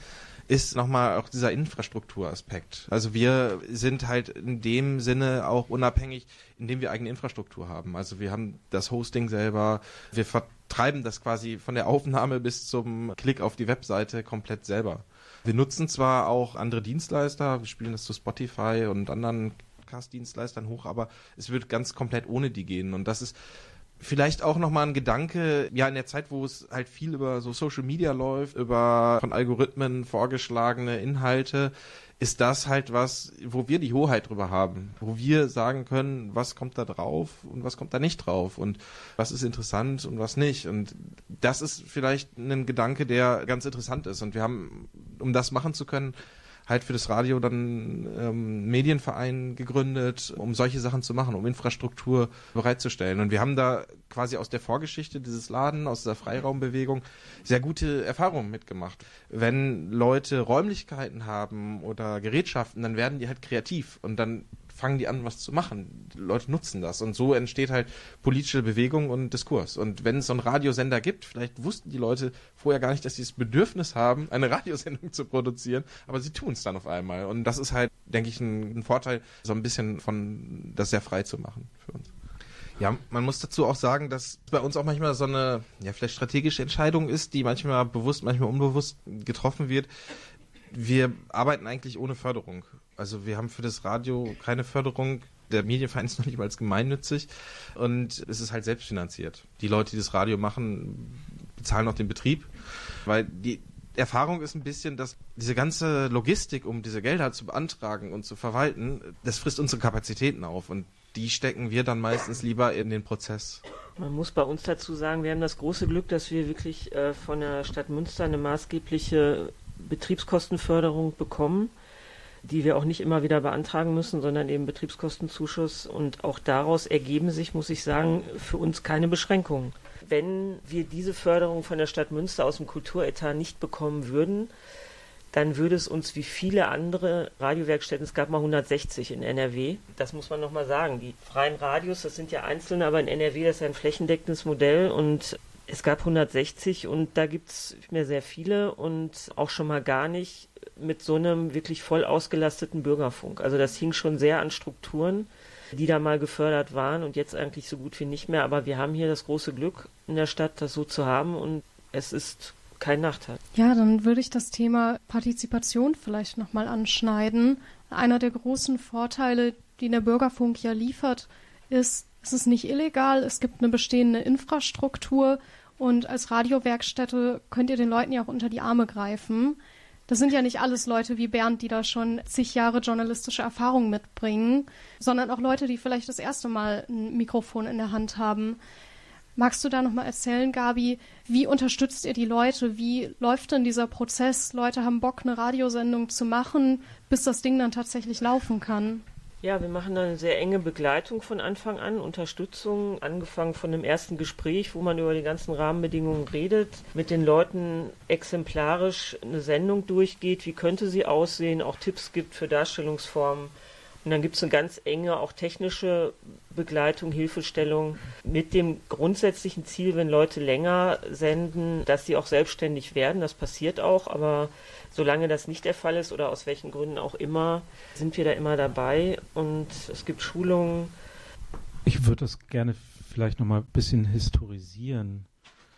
ist nochmal auch dieser Infrastrukturaspekt. Also wir sind halt in dem Sinne auch unabhängig, indem wir eigene Infrastruktur haben. Also wir haben das Hosting selber, wir vertreiben das quasi von der Aufnahme bis zum Klick auf die Webseite komplett selber. Wir nutzen zwar auch andere Dienstleister, wir spielen das zu Spotify und anderen Cast-Dienstleistern hoch, aber es wird ganz komplett ohne die gehen. Und das ist Vielleicht auch nochmal ein Gedanke, ja, in der Zeit, wo es halt viel über so Social Media läuft, über von Algorithmen vorgeschlagene Inhalte, ist das halt was, wo wir die Hoheit drüber haben, wo wir sagen können, was kommt da drauf und was kommt da nicht drauf und was ist interessant und was nicht. Und das ist vielleicht ein Gedanke, der ganz interessant ist. Und wir haben, um das machen zu können, halt für das Radio dann ähm, Medienverein gegründet, um solche Sachen zu machen, um Infrastruktur bereitzustellen. Und wir haben da quasi aus der Vorgeschichte dieses Laden, aus dieser Freiraumbewegung, sehr gute Erfahrungen mitgemacht. Wenn Leute Räumlichkeiten haben oder Gerätschaften, dann werden die halt kreativ und dann fangen die an, was zu machen. Die Leute nutzen das. Und so entsteht halt politische Bewegung und Diskurs. Und wenn es so einen Radiosender gibt, vielleicht wussten die Leute vorher gar nicht, dass sie das Bedürfnis haben, eine Radiosendung zu produzieren, aber sie tun es dann auf einmal. Und das ist halt, denke ich, ein, ein Vorteil, so ein bisschen von das sehr frei zu machen für uns. Ja, man muss dazu auch sagen, dass bei uns auch manchmal so eine, ja, vielleicht strategische Entscheidung ist, die manchmal bewusst, manchmal unbewusst getroffen wird. Wir arbeiten eigentlich ohne Förderung. Also wir haben für das Radio keine Förderung. Der Medienverein ist noch nicht mal als gemeinnützig und es ist halt selbstfinanziert. Die Leute, die das Radio machen, bezahlen auch den Betrieb, weil die Erfahrung ist ein bisschen, dass diese ganze Logistik, um diese Gelder zu beantragen und zu verwalten, das frisst unsere Kapazitäten auf und die stecken wir dann meistens lieber in den Prozess. Man muss bei uns dazu sagen, wir haben das große Glück, dass wir wirklich äh, von der Stadt Münster eine maßgebliche Betriebskostenförderung bekommen die wir auch nicht immer wieder beantragen müssen, sondern eben Betriebskostenzuschuss. Und auch daraus ergeben sich, muss ich sagen, für uns keine Beschränkungen. Wenn wir diese Förderung von der Stadt Münster aus dem Kulturetat nicht bekommen würden, dann würde es uns wie viele andere Radiowerkstätten, es gab mal 160 in NRW, das muss man nochmal sagen. Die freien Radios, das sind ja einzelne, aber in NRW, das ist ein flächendeckendes Modell und es gab 160 und da gibt es mir sehr viele und auch schon mal gar nicht mit so einem wirklich voll ausgelasteten Bürgerfunk. Also das hing schon sehr an Strukturen, die da mal gefördert waren und jetzt eigentlich so gut wie nicht mehr. Aber wir haben hier das große Glück in der Stadt, das so zu haben und es ist kein Nachteil. Ja, dann würde ich das Thema Partizipation vielleicht nochmal anschneiden. Einer der großen Vorteile, die der Bürgerfunk ja liefert, ist, es ist nicht illegal, es gibt eine bestehende Infrastruktur und als Radiowerkstätte könnt ihr den Leuten ja auch unter die Arme greifen. Das sind ja nicht alles Leute wie Bernd, die da schon zig Jahre journalistische Erfahrung mitbringen, sondern auch Leute, die vielleicht das erste Mal ein Mikrofon in der Hand haben. Magst du da nochmal erzählen, Gabi, wie unterstützt ihr die Leute? Wie läuft denn dieser Prozess? Leute haben Bock, eine Radiosendung zu machen, bis das Ding dann tatsächlich laufen kann. Ja, wir machen eine sehr enge Begleitung von Anfang an, Unterstützung, angefangen von dem ersten Gespräch, wo man über die ganzen Rahmenbedingungen redet, mit den Leuten exemplarisch eine Sendung durchgeht, wie könnte sie aussehen, auch Tipps gibt für Darstellungsformen. Und dann gibt es eine ganz enge, auch technische Begleitung, Hilfestellung mit dem grundsätzlichen Ziel, wenn Leute länger senden, dass sie auch selbstständig werden. Das passiert auch, aber Solange das nicht der Fall ist oder aus welchen Gründen auch immer, sind wir da immer dabei und es gibt Schulungen. Ich würde das gerne vielleicht nochmal ein bisschen historisieren,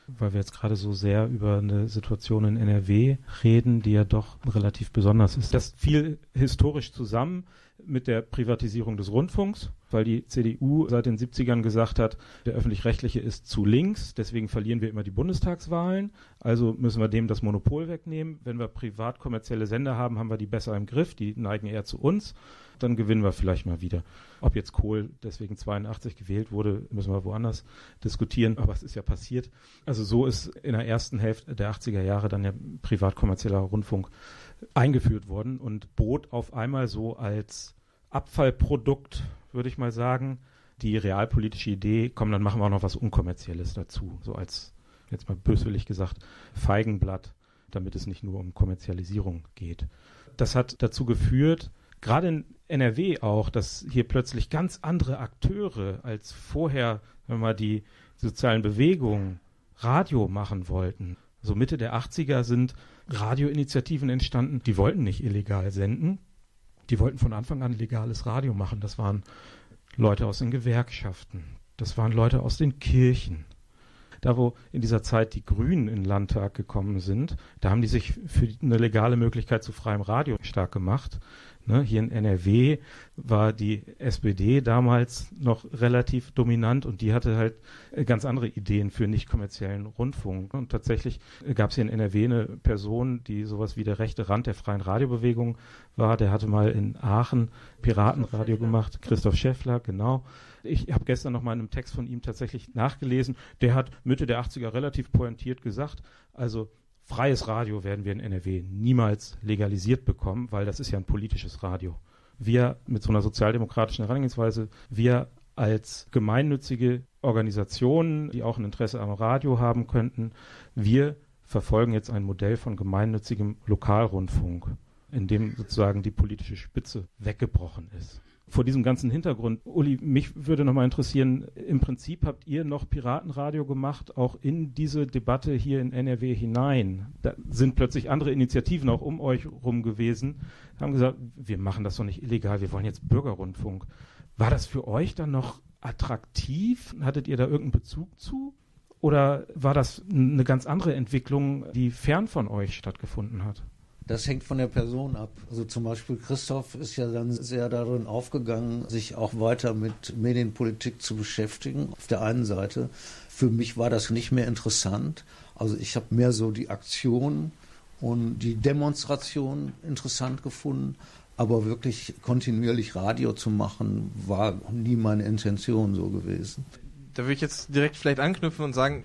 weil wir jetzt gerade so sehr über eine Situation in NRW reden, die ja doch relativ besonders ist. Das fiel historisch zusammen mit der Privatisierung des Rundfunks, weil die CDU seit den 70ern gesagt hat, der öffentlich-rechtliche ist zu links, deswegen verlieren wir immer die Bundestagswahlen, also müssen wir dem das Monopol wegnehmen. Wenn wir privat kommerzielle Sender haben, haben wir die besser im Griff, die neigen eher zu uns, dann gewinnen wir vielleicht mal wieder. Ob jetzt Kohl deswegen 82 gewählt wurde, müssen wir woanders diskutieren, aber es ist ja passiert. Also so ist in der ersten Hälfte der 80er Jahre dann ja privat kommerzieller Rundfunk eingeführt worden und bot auf einmal so als Abfallprodukt, würde ich mal sagen, die realpolitische Idee, komm, dann machen wir auch noch was Unkommerzielles dazu, so als, jetzt mal böswillig gesagt, Feigenblatt, damit es nicht nur um Kommerzialisierung geht. Das hat dazu geführt, gerade in NRW auch, dass hier plötzlich ganz andere Akteure als vorher, wenn wir die sozialen Bewegungen Radio machen wollten. So Mitte der 80er sind Radioinitiativen entstanden, die wollten nicht illegal senden, die wollten von Anfang an legales Radio machen. Das waren Leute aus den Gewerkschaften, das waren Leute aus den Kirchen. Da, wo in dieser Zeit die Grünen in den Landtag gekommen sind, da haben die sich für eine legale Möglichkeit zu freiem Radio stark gemacht. Ne, hier in NRW war die SPD damals noch relativ dominant und die hatte halt äh, ganz andere Ideen für nicht kommerziellen Rundfunk. Und tatsächlich gab es hier in NRW eine Person, die sowas wie der rechte Rand der freien Radiobewegung war. Der hatte mal in Aachen Piratenradio gemacht, Christoph Schäffler, genau. Ich habe gestern noch mal in einem Text von ihm tatsächlich nachgelesen. Der hat Mitte der 80er relativ pointiert gesagt, also freies Radio werden wir in NRW niemals legalisiert bekommen, weil das ist ja ein politisches Radio. Wir mit so einer sozialdemokratischen Herangehensweise, wir als gemeinnützige Organisationen, die auch ein Interesse am Radio haben könnten, wir verfolgen jetzt ein Modell von gemeinnützigem Lokalrundfunk, in dem sozusagen die politische Spitze weggebrochen ist vor diesem ganzen Hintergrund, Uli, mich würde nochmal interessieren, im Prinzip habt ihr noch Piratenradio gemacht, auch in diese Debatte hier in NRW hinein. Da sind plötzlich andere Initiativen auch um euch rum gewesen, haben gesagt, wir machen das doch nicht illegal, wir wollen jetzt Bürgerrundfunk. War das für euch dann noch attraktiv? Hattet ihr da irgendeinen Bezug zu? Oder war das eine ganz andere Entwicklung, die fern von euch stattgefunden hat? Das hängt von der Person ab. Also zum Beispiel Christoph ist ja dann sehr darin aufgegangen, sich auch weiter mit Medienpolitik zu beschäftigen. Auf der einen Seite. Für mich war das nicht mehr interessant. Also ich habe mehr so die Aktion und die Demonstration interessant gefunden. Aber wirklich kontinuierlich Radio zu machen, war nie meine Intention so gewesen. Da würde ich jetzt direkt vielleicht anknüpfen und sagen,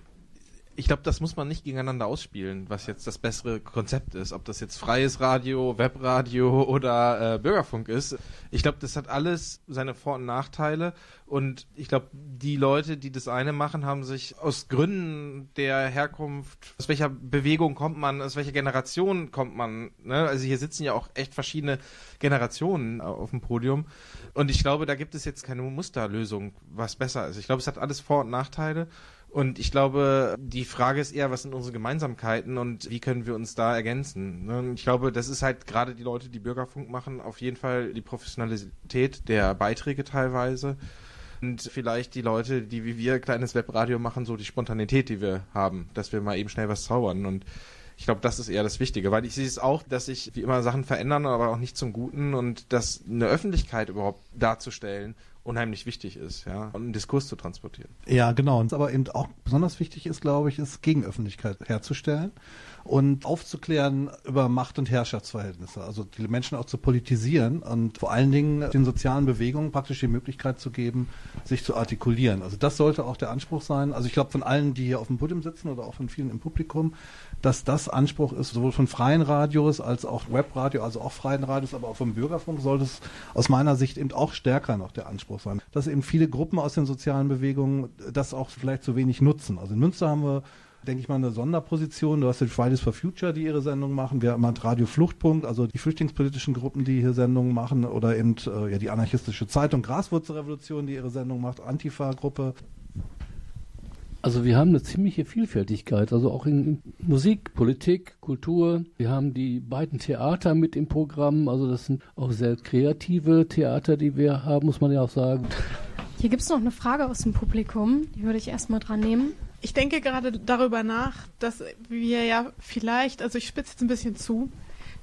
ich glaube, das muss man nicht gegeneinander ausspielen, was jetzt das bessere Konzept ist. Ob das jetzt freies Radio, Webradio oder äh, Bürgerfunk ist. Ich glaube, das hat alles seine Vor- und Nachteile. Und ich glaube, die Leute, die das eine machen, haben sich aus Gründen der Herkunft, aus welcher Bewegung kommt man, aus welcher Generation kommt man. Ne? Also hier sitzen ja auch echt verschiedene Generationen auf dem Podium. Und ich glaube, da gibt es jetzt keine Musterlösung, was besser ist. Ich glaube, es hat alles Vor- und Nachteile. Und ich glaube, die Frage ist eher, was sind unsere Gemeinsamkeiten und wie können wir uns da ergänzen? Ne? Ich glaube, das ist halt gerade die Leute, die Bürgerfunk machen, auf jeden Fall die Professionalität der Beiträge teilweise. Und vielleicht die Leute, die wie wir kleines Webradio machen, so die Spontanität, die wir haben, dass wir mal eben schnell was zaubern. Und ich glaube, das ist eher das Wichtige, weil ich sehe es auch, dass sich wie immer Sachen verändern, aber auch nicht zum Guten und dass eine Öffentlichkeit überhaupt darzustellen unheimlich wichtig ist, ja, und einen Diskurs zu transportieren. Ja, genau. Und aber eben auch besonders wichtig ist, glaube ich, ist Gegenöffentlichkeit herzustellen und aufzuklären über Macht- und Herrschaftsverhältnisse. Also die Menschen auch zu politisieren und vor allen Dingen den sozialen Bewegungen praktisch die Möglichkeit zu geben, sich zu artikulieren. Also das sollte auch der Anspruch sein. Also ich glaube von allen, die hier auf dem Podium sitzen oder auch von vielen im Publikum, dass das Anspruch ist, sowohl von freien Radios als auch Webradio, also auch freien Radios, aber auch vom Bürgerfunk sollte es aus meiner Sicht eben auch stärker noch der Anspruch sein. Dass eben viele Gruppen aus den sozialen Bewegungen das auch vielleicht zu wenig nutzen. Also in Münster haben wir denke ich mal, eine Sonderposition. Du hast die Fridays for Future, die ihre Sendungen machen. Wir haben halt Radio Fluchtpunkt, also die flüchtlingspolitischen Gruppen, die hier Sendungen machen. Oder eben äh, ja, die anarchistische Zeitung Graswurzelrevolution, die ihre Sendung macht. Antifa-Gruppe. Also wir haben eine ziemliche Vielfältigkeit, also auch in Musik, Politik, Kultur. Wir haben die beiden Theater mit im Programm, also das sind auch sehr kreative Theater, die wir haben, muss man ja auch sagen. Hier gibt es noch eine Frage aus dem Publikum, die würde ich erstmal dran nehmen. Ich denke gerade darüber nach, dass wir ja vielleicht, also ich spitze jetzt ein bisschen zu,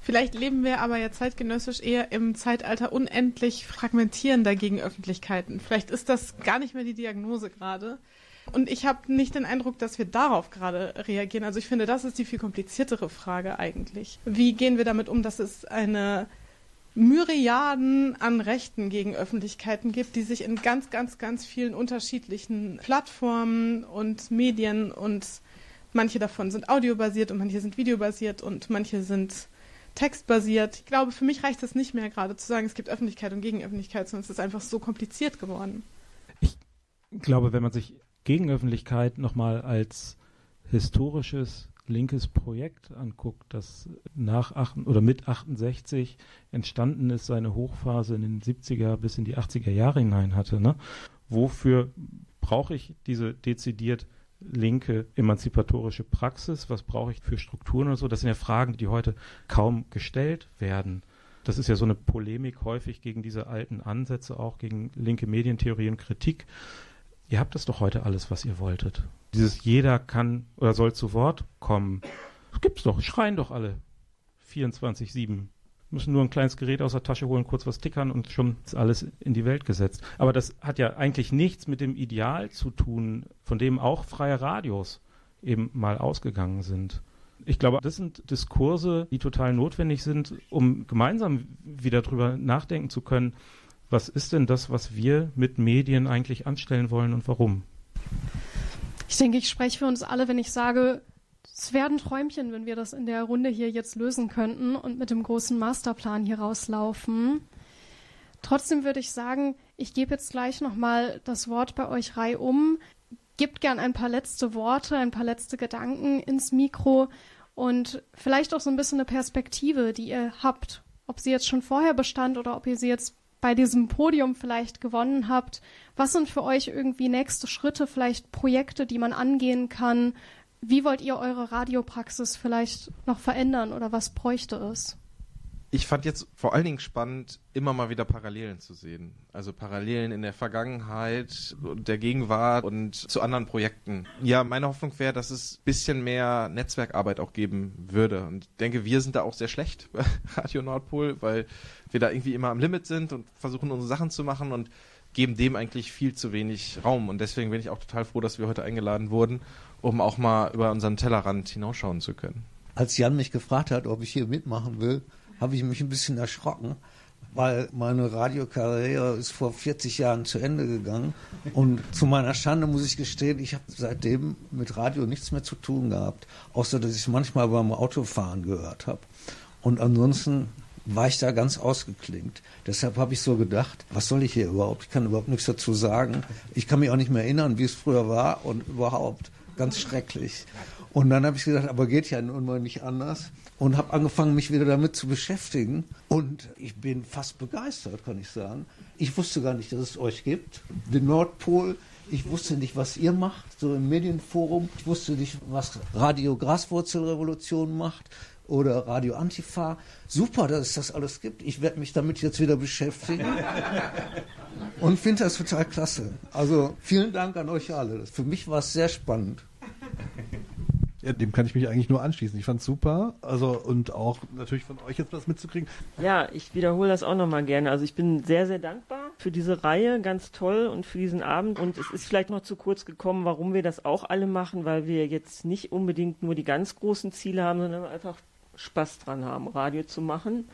vielleicht leben wir aber ja zeitgenössisch eher im Zeitalter unendlich fragmentierender Gegenöffentlichkeiten. Vielleicht ist das gar nicht mehr die Diagnose gerade. Und ich habe nicht den Eindruck, dass wir darauf gerade reagieren. Also ich finde, das ist die viel kompliziertere Frage eigentlich. Wie gehen wir damit um, dass es eine Myriaden an Rechten gegen Öffentlichkeiten gibt, die sich in ganz, ganz, ganz vielen unterschiedlichen Plattformen und Medien und manche davon sind audiobasiert und manche sind videobasiert und manche sind textbasiert. Ich glaube, für mich reicht es nicht mehr gerade zu sagen, es gibt Öffentlichkeit und Gegenöffentlichkeit, sondern es ist einfach so kompliziert geworden. Ich glaube, wenn man sich Gegenöffentlichkeit nochmal als historisches linkes Projekt anguckt, das nach acht, oder mit 68 entstanden ist, seine Hochphase in den 70er bis in die 80er Jahre hinein hatte, ne? wofür brauche ich diese dezidiert linke emanzipatorische Praxis? Was brauche ich für Strukturen und so? Das sind ja Fragen, die heute kaum gestellt werden. Das ist ja so eine Polemik häufig gegen diese alten Ansätze, auch gegen linke Medientheorie und Kritik. Ihr habt das doch heute alles, was ihr wolltet. Dieses jeder kann oder soll zu Wort kommen. Das gibt's doch, schreien doch alle. 24-7 müssen nur ein kleines Gerät aus der Tasche holen, kurz was tickern und schon ist alles in die Welt gesetzt. Aber das hat ja eigentlich nichts mit dem Ideal zu tun, von dem auch freie Radios eben mal ausgegangen sind. Ich glaube, das sind Diskurse, die total notwendig sind, um gemeinsam wieder drüber nachdenken zu können, was ist denn das, was wir mit Medien eigentlich anstellen wollen und warum? Ich denke, ich spreche für uns alle, wenn ich sage, es wäre ein Träumchen, wenn wir das in der Runde hier jetzt lösen könnten und mit dem großen Masterplan hier rauslaufen. Trotzdem würde ich sagen, ich gebe jetzt gleich nochmal das Wort bei euch reihum. Gebt gern ein paar letzte Worte, ein paar letzte Gedanken ins Mikro und vielleicht auch so ein bisschen eine Perspektive, die ihr habt. Ob sie jetzt schon vorher bestand oder ob ihr sie jetzt bei diesem Podium vielleicht gewonnen habt. Was sind für euch irgendwie nächste Schritte, vielleicht Projekte, die man angehen kann, wie wollt ihr eure Radiopraxis vielleicht noch verändern oder was bräuchte es? Ich fand jetzt vor allen Dingen spannend, immer mal wieder Parallelen zu sehen. Also Parallelen in der Vergangenheit, der Gegenwart und zu anderen Projekten. Ja, meine Hoffnung wäre, dass es ein bisschen mehr Netzwerkarbeit auch geben würde. Und ich denke, wir sind da auch sehr schlecht bei Radio Nordpol, weil wir da irgendwie immer am Limit sind und versuchen unsere Sachen zu machen und geben dem eigentlich viel zu wenig Raum. Und deswegen bin ich auch total froh, dass wir heute eingeladen wurden um auch mal über unseren Tellerrand hinausschauen zu können. Als Jan mich gefragt hat, ob ich hier mitmachen will, habe ich mich ein bisschen erschrocken, weil meine Radiokarriere ist vor 40 Jahren zu Ende gegangen und zu meiner Schande muss ich gestehen, ich habe seitdem mit Radio nichts mehr zu tun gehabt, außer dass ich es manchmal beim Autofahren gehört habe. Und ansonsten war ich da ganz ausgeklingt. Deshalb habe ich so gedacht, was soll ich hier überhaupt? Ich kann überhaupt nichts dazu sagen. Ich kann mich auch nicht mehr erinnern, wie es früher war und überhaupt ganz schrecklich. Und dann habe ich gesagt, aber geht ja nun mal nicht anders. Und habe angefangen, mich wieder damit zu beschäftigen. Und ich bin fast begeistert, kann ich sagen. Ich wusste gar nicht, dass es euch gibt. Den Nordpol. Ich wusste nicht, was ihr macht, so im Medienforum. Ich wusste nicht, was Radio Graswurzelrevolution macht oder Radio Antifa. Super, dass es das alles gibt. Ich werde mich damit jetzt wieder beschäftigen und finde das total klasse. Also vielen Dank an euch alle. Für mich war es sehr spannend. Ja, dem kann ich mich eigentlich nur anschließen. Ich fand es super. Also und auch natürlich von euch jetzt was mitzukriegen. Ja, ich wiederhole das auch nochmal gerne. Also ich bin sehr, sehr dankbar für diese Reihe, ganz toll und für diesen Abend. Und es ist vielleicht noch zu kurz gekommen, warum wir das auch alle machen, weil wir jetzt nicht unbedingt nur die ganz großen Ziele haben, sondern einfach Spaß dran haben, Radio zu machen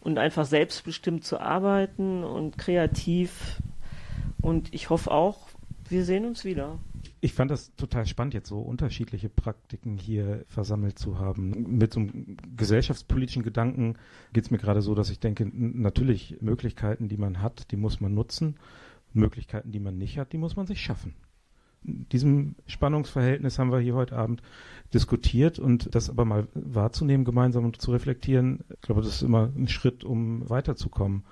und einfach selbstbestimmt zu arbeiten und kreativ. Und ich hoffe auch, wir sehen uns wieder. Ich fand das total spannend, jetzt so unterschiedliche Praktiken hier versammelt zu haben. Mit so einem gesellschaftspolitischen Gedanken geht es mir gerade so, dass ich denke, natürlich Möglichkeiten, die man hat, die muss man nutzen. Möglichkeiten, die man nicht hat, die muss man sich schaffen diesem Spannungsverhältnis haben wir hier heute Abend diskutiert und das aber mal wahrzunehmen gemeinsam und zu reflektieren, ich glaube, das ist immer ein Schritt, um weiterzukommen.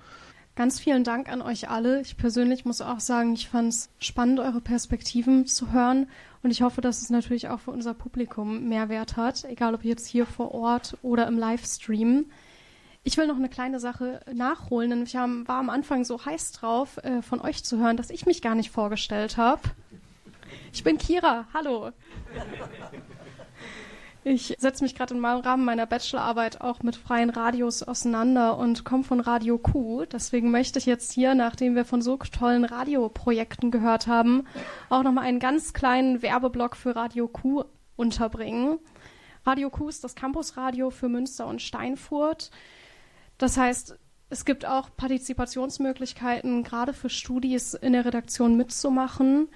Ganz vielen Dank an euch alle. Ich persönlich muss auch sagen, ich fand es spannend, eure Perspektiven zu hören. Und ich hoffe, dass es natürlich auch für unser Publikum Mehrwert hat, egal ob jetzt hier vor Ort oder im Livestream. Ich will noch eine kleine Sache nachholen, denn ich war am Anfang so heiß drauf, äh, von euch zu hören, dass ich mich gar nicht vorgestellt habe. Ich bin Kira, hallo. Ich setze mich gerade im Rahmen meiner Bachelorarbeit auch mit freien Radios auseinander und komme von Radio Q. Deswegen möchte ich jetzt hier, nachdem wir von so tollen Radioprojekten gehört haben, auch nochmal einen ganz kleinen Werbeblock für Radio Q unterbringen. Radio Q ist das Campusradio für Münster und Steinfurt. Das heißt, es gibt auch Partizipationsmöglichkeiten, gerade für Studis in der Redaktion mitzumachen.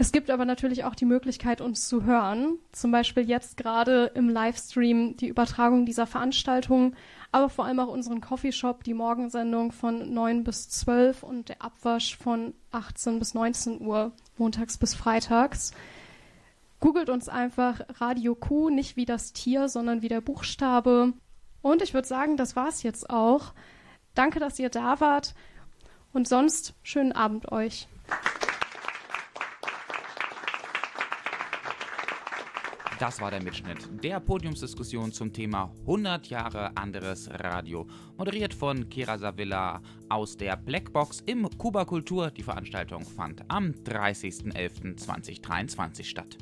Es gibt aber natürlich auch die Möglichkeit, uns zu hören. Zum Beispiel jetzt gerade im Livestream die Übertragung dieser Veranstaltung, aber vor allem auch unseren Coffeeshop, die Morgensendung von 9 bis 12 und der Abwasch von 18 bis 19 Uhr, montags bis freitags. Googelt uns einfach Radio Q, nicht wie das Tier, sondern wie der Buchstabe. Und ich würde sagen, das war's jetzt auch. Danke, dass ihr da wart. Und sonst schönen Abend euch. Das war der Mitschnitt der Podiumsdiskussion zum Thema 100 Jahre anderes Radio. Moderiert von Kira Savilla aus der Blackbox im Kuba Kultur. Die Veranstaltung fand am 30.11.2023 statt.